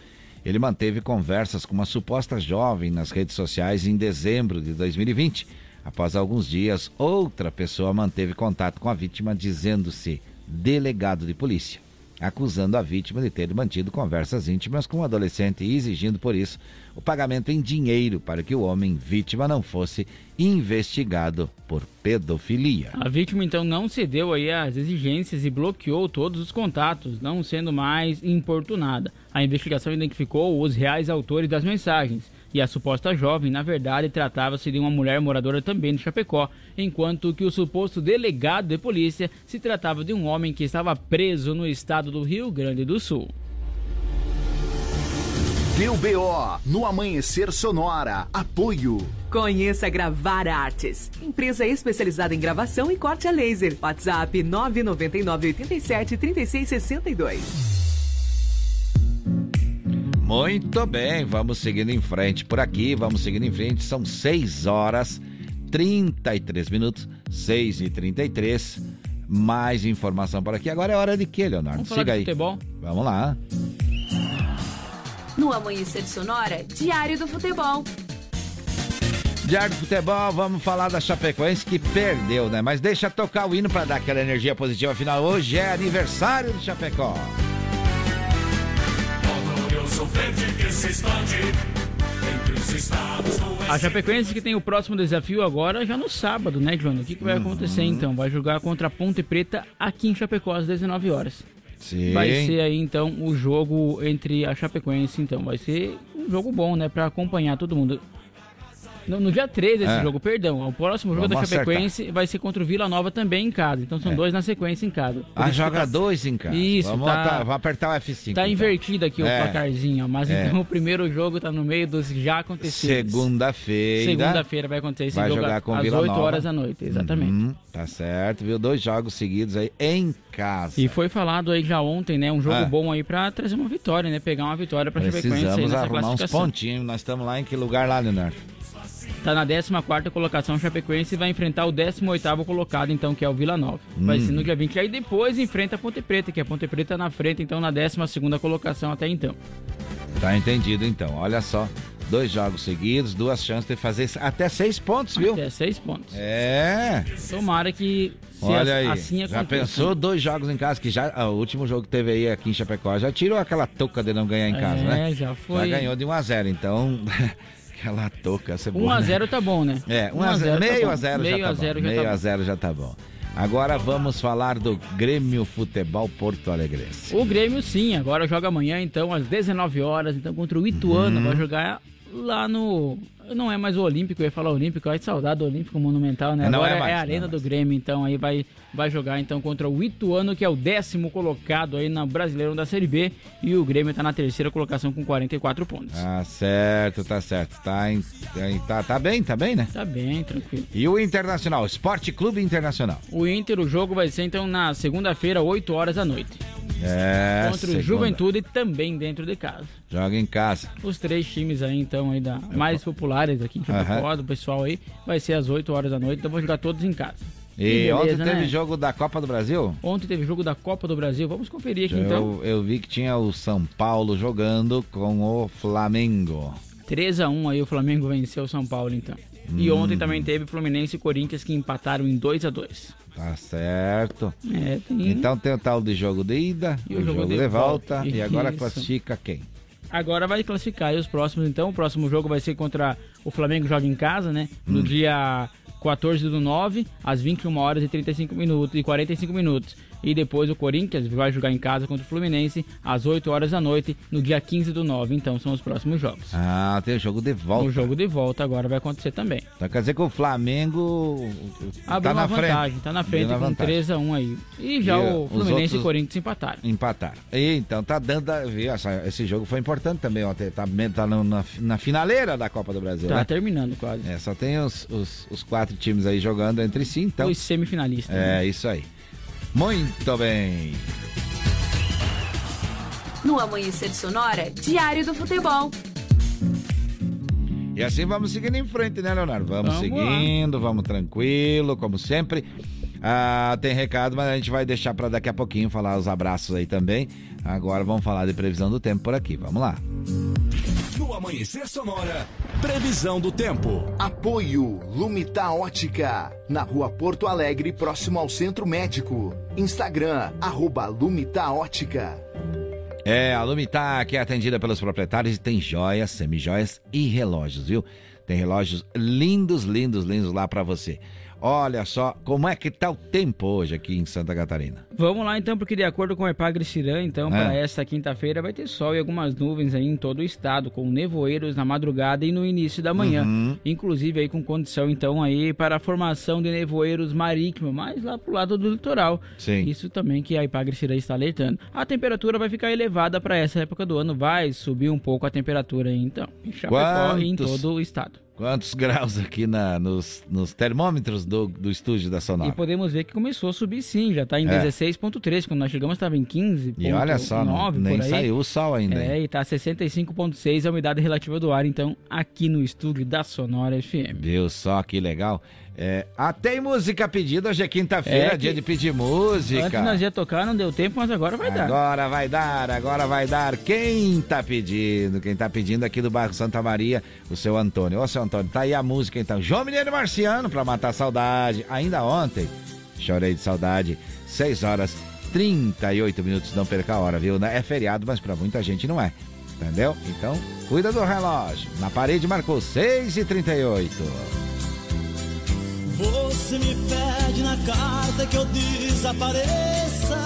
Ele manteve conversas com uma suposta jovem nas redes sociais em dezembro de 2020. Após alguns dias, outra pessoa manteve contato com a vítima dizendo-se delegado de polícia, acusando a vítima de ter mantido conversas íntimas com o adolescente e exigindo por isso o pagamento em dinheiro para que o homem vítima não fosse investigado por pedofilia. A vítima, então, não cedeu aí às exigências e bloqueou todos os contatos, não sendo mais importunada. A investigação identificou os reais autores das mensagens. E a suposta jovem, na verdade, tratava-se de uma mulher moradora também de Chapecó, enquanto que o suposto delegado de polícia se tratava de um homem que estava preso no estado do Rio Grande do Sul. Deu BO no Amanhecer Sonora. Apoio. Conheça Gravar Artes, empresa especializada em gravação e corte a laser. WhatsApp 999 87 36 62. Muito bem, vamos seguindo em frente por aqui, vamos seguindo em frente. São 6 horas 33 minutos, 6 e 33. Mais informação por aqui. Agora é hora de quê, Leonardo? Vamos falar Siga de aí. futebol? Vamos lá. No Amanhecer Sonora, Diário do Futebol. Diário do Futebol, vamos falar da Chapecoense que perdeu, né? Mas deixa tocar o hino para dar aquela energia positiva. Afinal, hoje é aniversário do Chapecó. Verde que se expande A Chapecoense que tem o próximo desafio agora já no sábado, né, Johnny? O que, que vai acontecer então? Vai jogar contra a Ponte Preta aqui em Chapecó às 19 horas. Sim. Vai ser aí então o jogo entre a Chapecoense, então. Vai ser um jogo bom, né, pra acompanhar todo mundo. No, no dia 13 esse É. jogo, perdão. O próximo jogo Vamos da Chapecoense vai ser contra o Vila Nova também em casa. Então são É. dois na sequência em casa. Por Ah, isso que joga tá- dois em casa. Isso, vamos, tá- botar- vamos apertar o F5. Tá então. invertido aqui É. o placarzinho, ó, mas É. então [LAUGHS] o primeiro jogo tá no meio dos já acontecidos. Segunda-feira. Segunda-feira vai acontecer esse Vai jogo jogar com às Vila 8 Nova. horas da noite, exatamente. Uhum, tá certo, viu? Dois jogos seguidos aí em casa. E foi falado aí já ontem, né? Um jogo Ah. bom aí pra trazer uma vitória, né? Pegar uma vitória pra Chapecoense aí Precisamos nessa arrumar uns pontinhos. Nós estamos lá em que lugar lá, Leonardo? Tá na 14ª colocação Chapecoense e vai enfrentar o 18º colocado, então, que é o Vila Nova. Vai Hum. ser no dia 20. Aí depois enfrenta a Ponte Preta, que a Ponte Preta na frente, então, na 12ª colocação até então. Tá entendido então. Olha só. Dois jogos seguidos, duas chances de fazer até seis pontos, viu? Até seis pontos. É. Tomara que se Olha aí. assim já pensou dois jogos em casa que já ah, o último jogo que teve aí aqui em Chapecó já tirou aquela touca de não ganhar em casa, É, né? já foi. Já ganhou de 1 a 0, então [LAUGHS] aquela touca é boa, 1 a né? 0 tá bom, né? É, 1 1 a a 0, 0 tá meio a 0 já Meio tá a bom. 0 já meio tá a bom. 0 já tá bom. Agora vamos falar do Grêmio Futebol Porto Alegrense. O Grêmio sim, agora joga amanhã, então, às 19 horas, então, contra o Ituano. Uhum. Vai jogar lá no. Não é mais o Olímpico, eu ia falar Olímpico, ai saudade do Olímpico Monumental, né? Não Agora é mais, a não Arena é do Grêmio, então, aí vai, vai jogar então contra o Ituano, que é o décimo colocado aí na Brasileirão da Série B. E o Grêmio tá na terceira colocação com 44 pontos. Tá certo, tá certo. Tá, em- tá, em- tá, tá bem, tá bem, né? Tá bem, tranquilo. E o Internacional, Esporte Clube Internacional. O Inter, o jogo vai ser então na segunda-feira, 8 horas da noite. É, contra o segunda. Juventude também dentro de casa. Joga em casa. Os três times aí, então, aí da, mais populares aqui em Chapecó, do pessoal aí, vai ser às 8 horas da noite, então vão jogar todos em casa. E Que ontem beleza, teve né? jogo da Copa do Brasil? Ontem teve jogo da Copa do Brasil, vamos conferir aqui então. Eu, eu vi que tinha o São Paulo jogando com o Flamengo. 3x1 aí o Flamengo venceu o São Paulo, então. E Hum. ontem também teve Fluminense e Corinthians que empataram em 2x2. Tá certo. É, tem... Então tem o tal de jogo de ida, E o jogo, de, volta, e agora Isso. classifica quem? Agora vai classificar aí os próximos, então. O próximo jogo vai ser contra o Flamengo joga em casa, né? No Hum. dia 14 do 9, às 21 horas e 35 minutos e 45 minutos. E depois o Corinthians vai jogar em casa contra o Fluminense às 8 horas da noite, no dia 15 do 9. Então são os próximos jogos. Ah, tem o jogo de volta. O jogo de volta agora vai acontecer também. Então quer dizer que o Flamengo Abriu tá na vantagem, frente. tá na frente com vantagem. 3x1 aí. E já E, o os Fluminense e Corinthians empataram. Empataram. E, então tá dando. a- viu, essa- esse jogo foi importante também ontem. Tá, tá no- na, na finaleira da Copa do Brasil. Tá né? terminando quase. É, só tem os, os, os quatro times aí jogando entre si, então. Os semifinalistas. É, né? isso aí. Muito bem. No Amanhecer Sonora, Diário do Futebol. E assim vamos seguindo em frente, né, Leonardo? Vamos, Vamos seguindo, vamos tranquilo, como sempre. Ah, tem recado, mas a gente vai deixar para daqui a pouquinho falar os abraços aí também. Agora vamos falar de previsão do tempo por aqui. Vamos lá. No Amanhecer Sonora, previsão do tempo. Apoio Lumita Ótica, na rua Porto Alegre, próximo ao Centro Médico. Instagram, arroba Lumita Ótica. É, a Lumitac é atendida pelos proprietários e tem joias, semijoias e relógios, viu? Tem relógios lindos, lindos, lindos lá pra você. Olha só como é que tá o tempo hoje aqui em Santa Catarina. Vamos lá então, porque de acordo com o Epagre Cirã, então, É. para esta quinta-feira vai ter sol e algumas nuvens aí em todo o estado, com nevoeiros na madrugada e no início da manhã. Uhum. Inclusive aí com condição então aí para a formação de nevoeiros marítimos, mais lá pro lado do litoral. Sim. Isso também que a Epagre Cirã está alertando. A temperatura vai ficar elevada para essa época do ano, vai subir um pouco a temperatura aí, então, em Chapecó e em Quantos? todo o estado. Quantos graus aqui na, nos, nos termômetros do, do estúdio da E Sonora? podemos ver que começou a subir sim, já está em É. 16.3, quando nós chegamos estava em 15. E olha só, não- nem por aí. saiu o sol ainda. hein? É, e tá 65.6 a umidade relativa do ar, então, aqui no estúdio da Sonora FM. Viu só que legal? É, ah, tem música pedida, hoje é quinta-feira, É dia de pedir música. Antes nós ia tocar, não deu tempo, mas agora vai dar. Agora vai dar, agora vai dar. Quem tá pedindo? Quem tá pedindo aqui do bairro Santa Maria, o seu Antônio. Ô, seu Antônio, tá aí a música então. João Mineiro Marciano, pra matar a saudade. Ainda ontem, chorei de saudade. 6 horas 38 minutos, não perca a hora, viu? É feriado, mas pra muita gente não é. Entendeu? Então, cuida do relógio. Na parede marcou 6 e 38 Você me pede na carta que eu desapareça.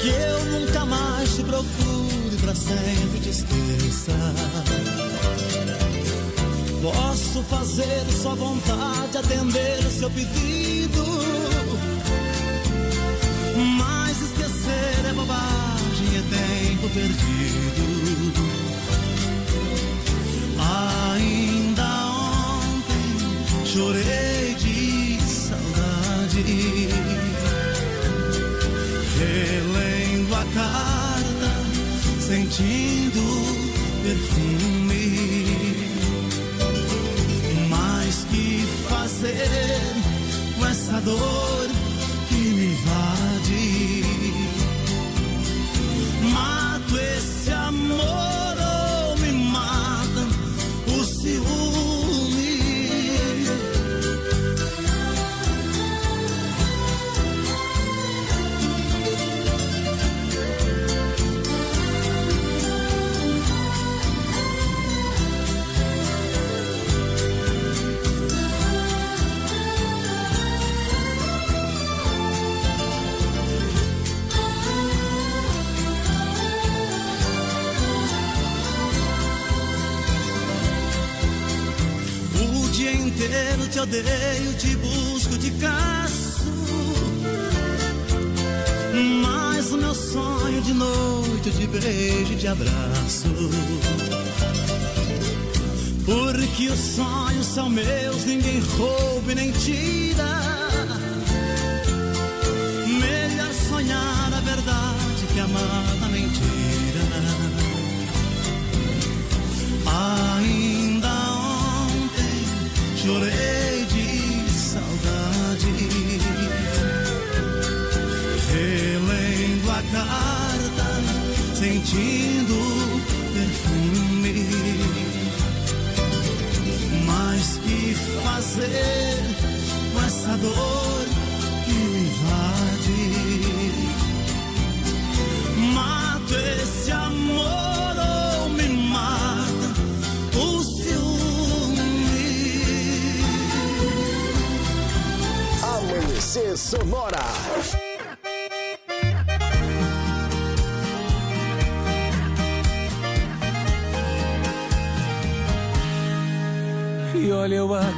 Que eu nunca mais te procure, pra sempre te esqueça. Posso fazer sua vontade, atender o seu pedido. Mas esquecer é bobagem, é tempo perdido. Ainda chorei de saudade. Relendo a carta, sentindo perfume. Mas que fazer com essa dor que me invade? Te odeio, te busco, te caço. Mas o meu sonho de noite eu te beijo e abraço. Porque os sonhos são meus, ninguém rouba e nem tira. Melhor sonhar a verdade que amar dor que me invade? Mato esse amor ou me mata o ciúme? Amanhecer Sonora. E olha eu aqui,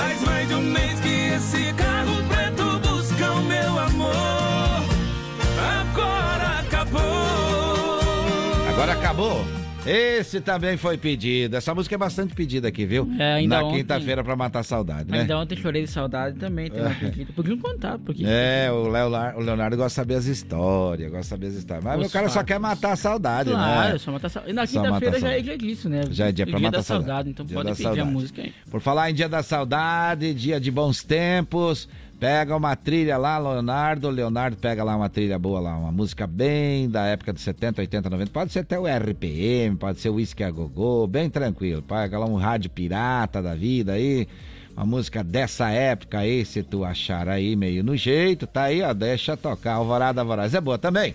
Faz mais de um mês que esse carro preto busca o meu amor. Agora acabou. Agora acabou. Esse também foi pedido. Essa música é bastante pedida aqui, viu? É, ainda Na quinta-feira pra matar a saudade, né? Ainda ontem chorei de saudade também, tem uma. Por que não contar? Porque É, o Leonardo, o Leonardo gosta de saber as histórias, gosta de saber as histórias. Mas Os o cara só fatos. quer matar a saudade, Claro, né? só matar saudade. E na Só quinta-feira já é dia disso, né? Já é dia pra dia matar a saudade. saudade, então Dia pode pedir a saudade. música aí. Por falar em Dia da Saudade, dia de bons tempos, pega uma trilha lá, Leonardo. Leonardo pega lá uma trilha boa lá, uma música bem da época de 70, 80, 90. Pode ser até o RPM, pode ser o Whisky a Gogô, bem tranquilo. Pega lá um rádio pirata da vida aí. Uma música dessa época aí, se tu achar aí meio no jeito, tá aí, ó, deixa tocar. Alvorada Voraz é boa também.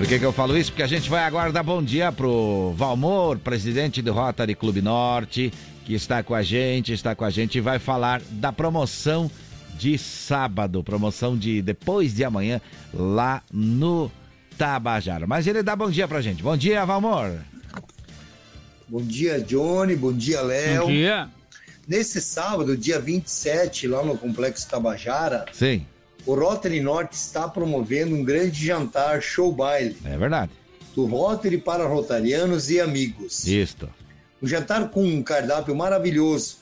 Por que, que eu falo isso? Porque a gente vai agora dar bom dia pro Valmor, presidente do Rotary Clube Norte, que está com a gente, está com a gente e vai falar da promoção de sábado, promoção de depois de amanhã, lá no Tabajara. Mas ele dá bom dia pra gente. Bom dia, Valmor. Bom dia, Johnny. Bom dia, Léo. Bom dia. Nesse sábado, dia 27, lá no Complexo Tabajara, Sim, o Rotary Norte está promovendo um grande jantar show baile é verdade. do Rotary para rotarianos e amigos. Isto. Um jantar com um cardápio maravilhoso.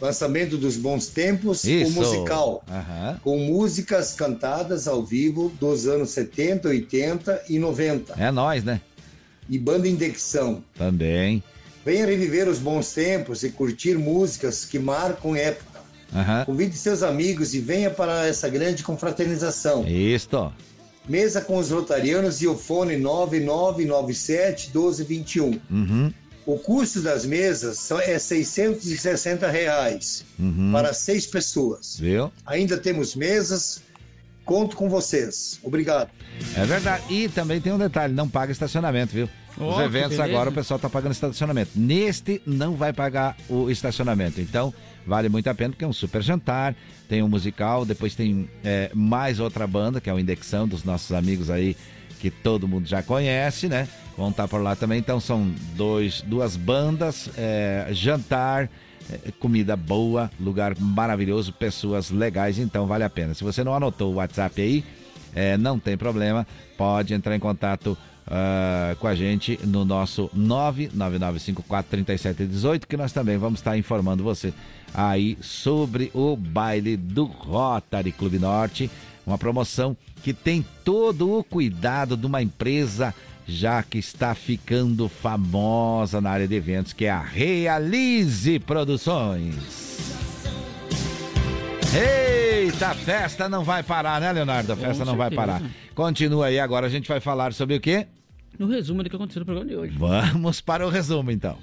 Lançamento dos bons tempos, Isso. o musical, Aham. com músicas cantadas ao vivo dos anos 70, 80 e 90. É nós, né? E banda indexão. Também. Venha reviver os bons tempos e curtir músicas que marcam época. Aham. Convide seus amigos e venha para essa grande confraternização. Isto. Mesa com os rotarianos e o fone 9997 1221. Uhum. O custo das mesas é 660 reais Uhum. para seis pessoas. Viu? Ainda temos mesas. Conto com vocês. Obrigado. É verdade. E também tem um detalhe, não paga estacionamento, viu? Os que eventos agora o pessoal tá pagando estacionamento. Neste não vai pagar o estacionamento. Então, vale muito a pena porque é um super jantar, tem um musical, depois tem é, mais outra banda, que é o Indexão dos nossos amigos aí, que todo mundo já conhece, né? Vão estar por lá também. Então são dois, duas bandas, é, jantar, é, comida boa, lugar maravilhoso, pessoas legais, então vale a pena. Se você não anotou o WhatsApp aí, é, não tem problema, pode entrar em contato ah, com a gente no nosso 999543718, que nós também vamos estar informando você aí sobre o baile do Rotary Clube Norte, uma promoção que tem todo o cuidado de uma empresa já que está ficando famosa na área de eventos, que é a Realize Produções. Eita, a festa não vai parar, né, Leonardo? A festa não vai parar. Continua aí, agora a gente vai falar sobre o quê? No resumo do que aconteceu no programa de hoje. Vamos para o resumo, então.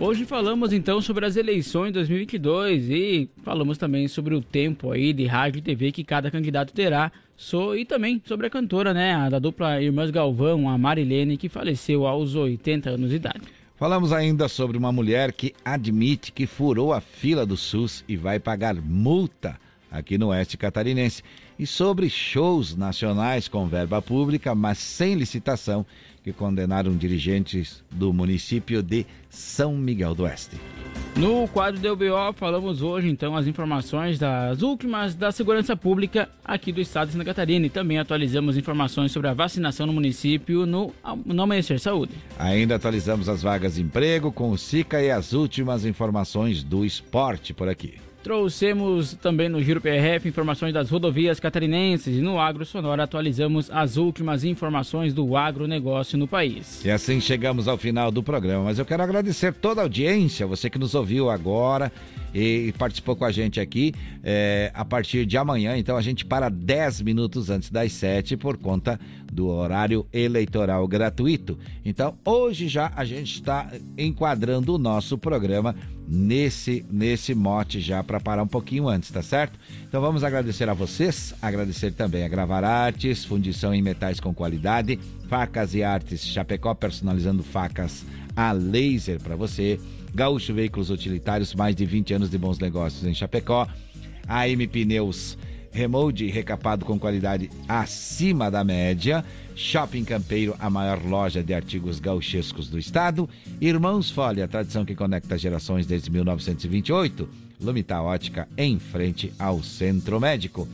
Hoje falamos então sobre as eleições 2022 e falamos também sobre o tempo aí de rádio e TV que cada candidato terá. So, e também sobre a cantora, né, a da dupla Irmãs Galvão, a Marilene, que faleceu aos 80 anos de idade. Falamos ainda sobre uma mulher que admite que furou a fila do SUS e vai pagar multa aqui no Oeste Catarinense. E sobre shows nacionais com verba pública, mas sem licitação, que condenaram dirigentes do município de São Miguel do Oeste. No quadro do UBO, falamos hoje então as informações das últimas da segurança pública aqui do estado de Santa Catarina e também atualizamos informações sobre a vacinação no município no, no Amanhecer Saúde. Ainda atualizamos as vagas de emprego com o SICA e as últimas informações do esporte por aqui. Trouxemos também no Giro PRF informações das rodovias catarinenses e no Agro Sonora atualizamos as últimas informações do agronegócio no país. E assim chegamos ao final do programa, mas eu quero agradecer toda a audiência, você que nos ouviu agora e participou com a gente aqui. É, a partir de amanhã, então a gente para 10 minutos antes das 7 por conta do horário eleitoral gratuito. Então hoje já a gente está enquadrando o nosso programa nesse nesse mote já para parar um pouquinho antes, tá certo? Então vamos agradecer a vocês, agradecer também a Gravar Artes, fundição em metais com qualidade, facas e artes Chapecó personalizando facas a laser para você, Gaúcho Veículos Utilitários, mais de 20 anos de bons negócios em Chapecó, AM Pneus Remold recapado com qualidade acima da média. Shopping Campeiro, a maior loja de artigos gauchescos do estado. Irmãos Folha, a tradição que conecta gerações desde 1928. Lumita Ótica, em frente ao Centro Médico.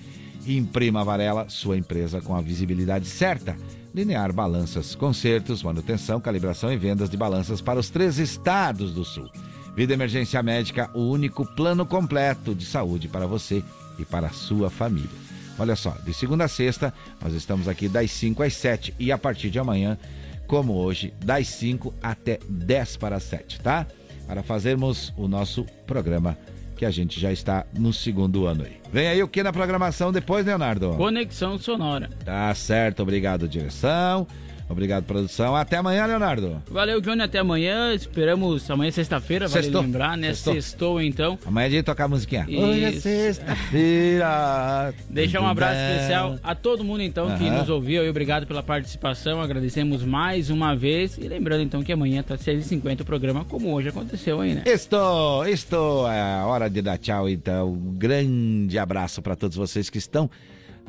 Imprima Varela, sua empresa com a visibilidade certa. Linear Balanças, consertos, manutenção, calibração e vendas de balanças para os três estados do sul. Vida Emergência Médica, o único plano completo de saúde para você e para a sua família. Olha só, de segunda a sexta, nós estamos aqui das 5 às 7 e a partir de amanhã, como hoje, das 5 até 10 para as 7, tá? Para fazermos o nosso programa que a gente já está no segundo ano aí. Vem aí o que na programação depois, Leonardo? Conexão Sonora. Tá certo, obrigado, direção. Obrigado, produção. Até amanhã, Leonardo. Valeu, Johnny. Até amanhã. Esperamos amanhã, sexta-feira, vale Sextou. lembrar, né? Sextou. Sextou, então. Amanhã é dia de tocar a musiquinha. Isso. Hoje é sexta-feira. Deixar um abraço especial a todo mundo, então, que nos ouviu e obrigado pela participação. Agradecemos mais uma vez. E lembrando, então, que amanhã tá 6h50 o programa, como hoje aconteceu aí, né? Estou, estou. É hora de dar tchau, então. Um grande abraço para todos vocês que estão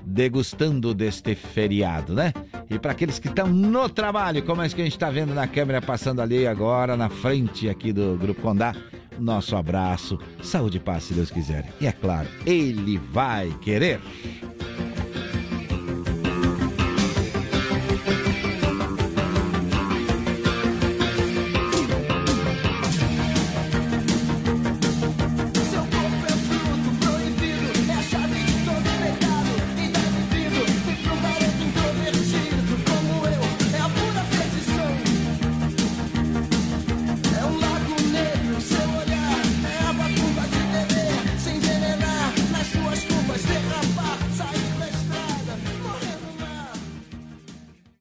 degustando deste feriado, né? E para aqueles que estão no trabalho, como é que a gente está vendo na câmera passando ali agora, na frente aqui do Grupo Condá, nosso abraço, saúde e paz, se Deus quiser. E é claro, Ele vai querer.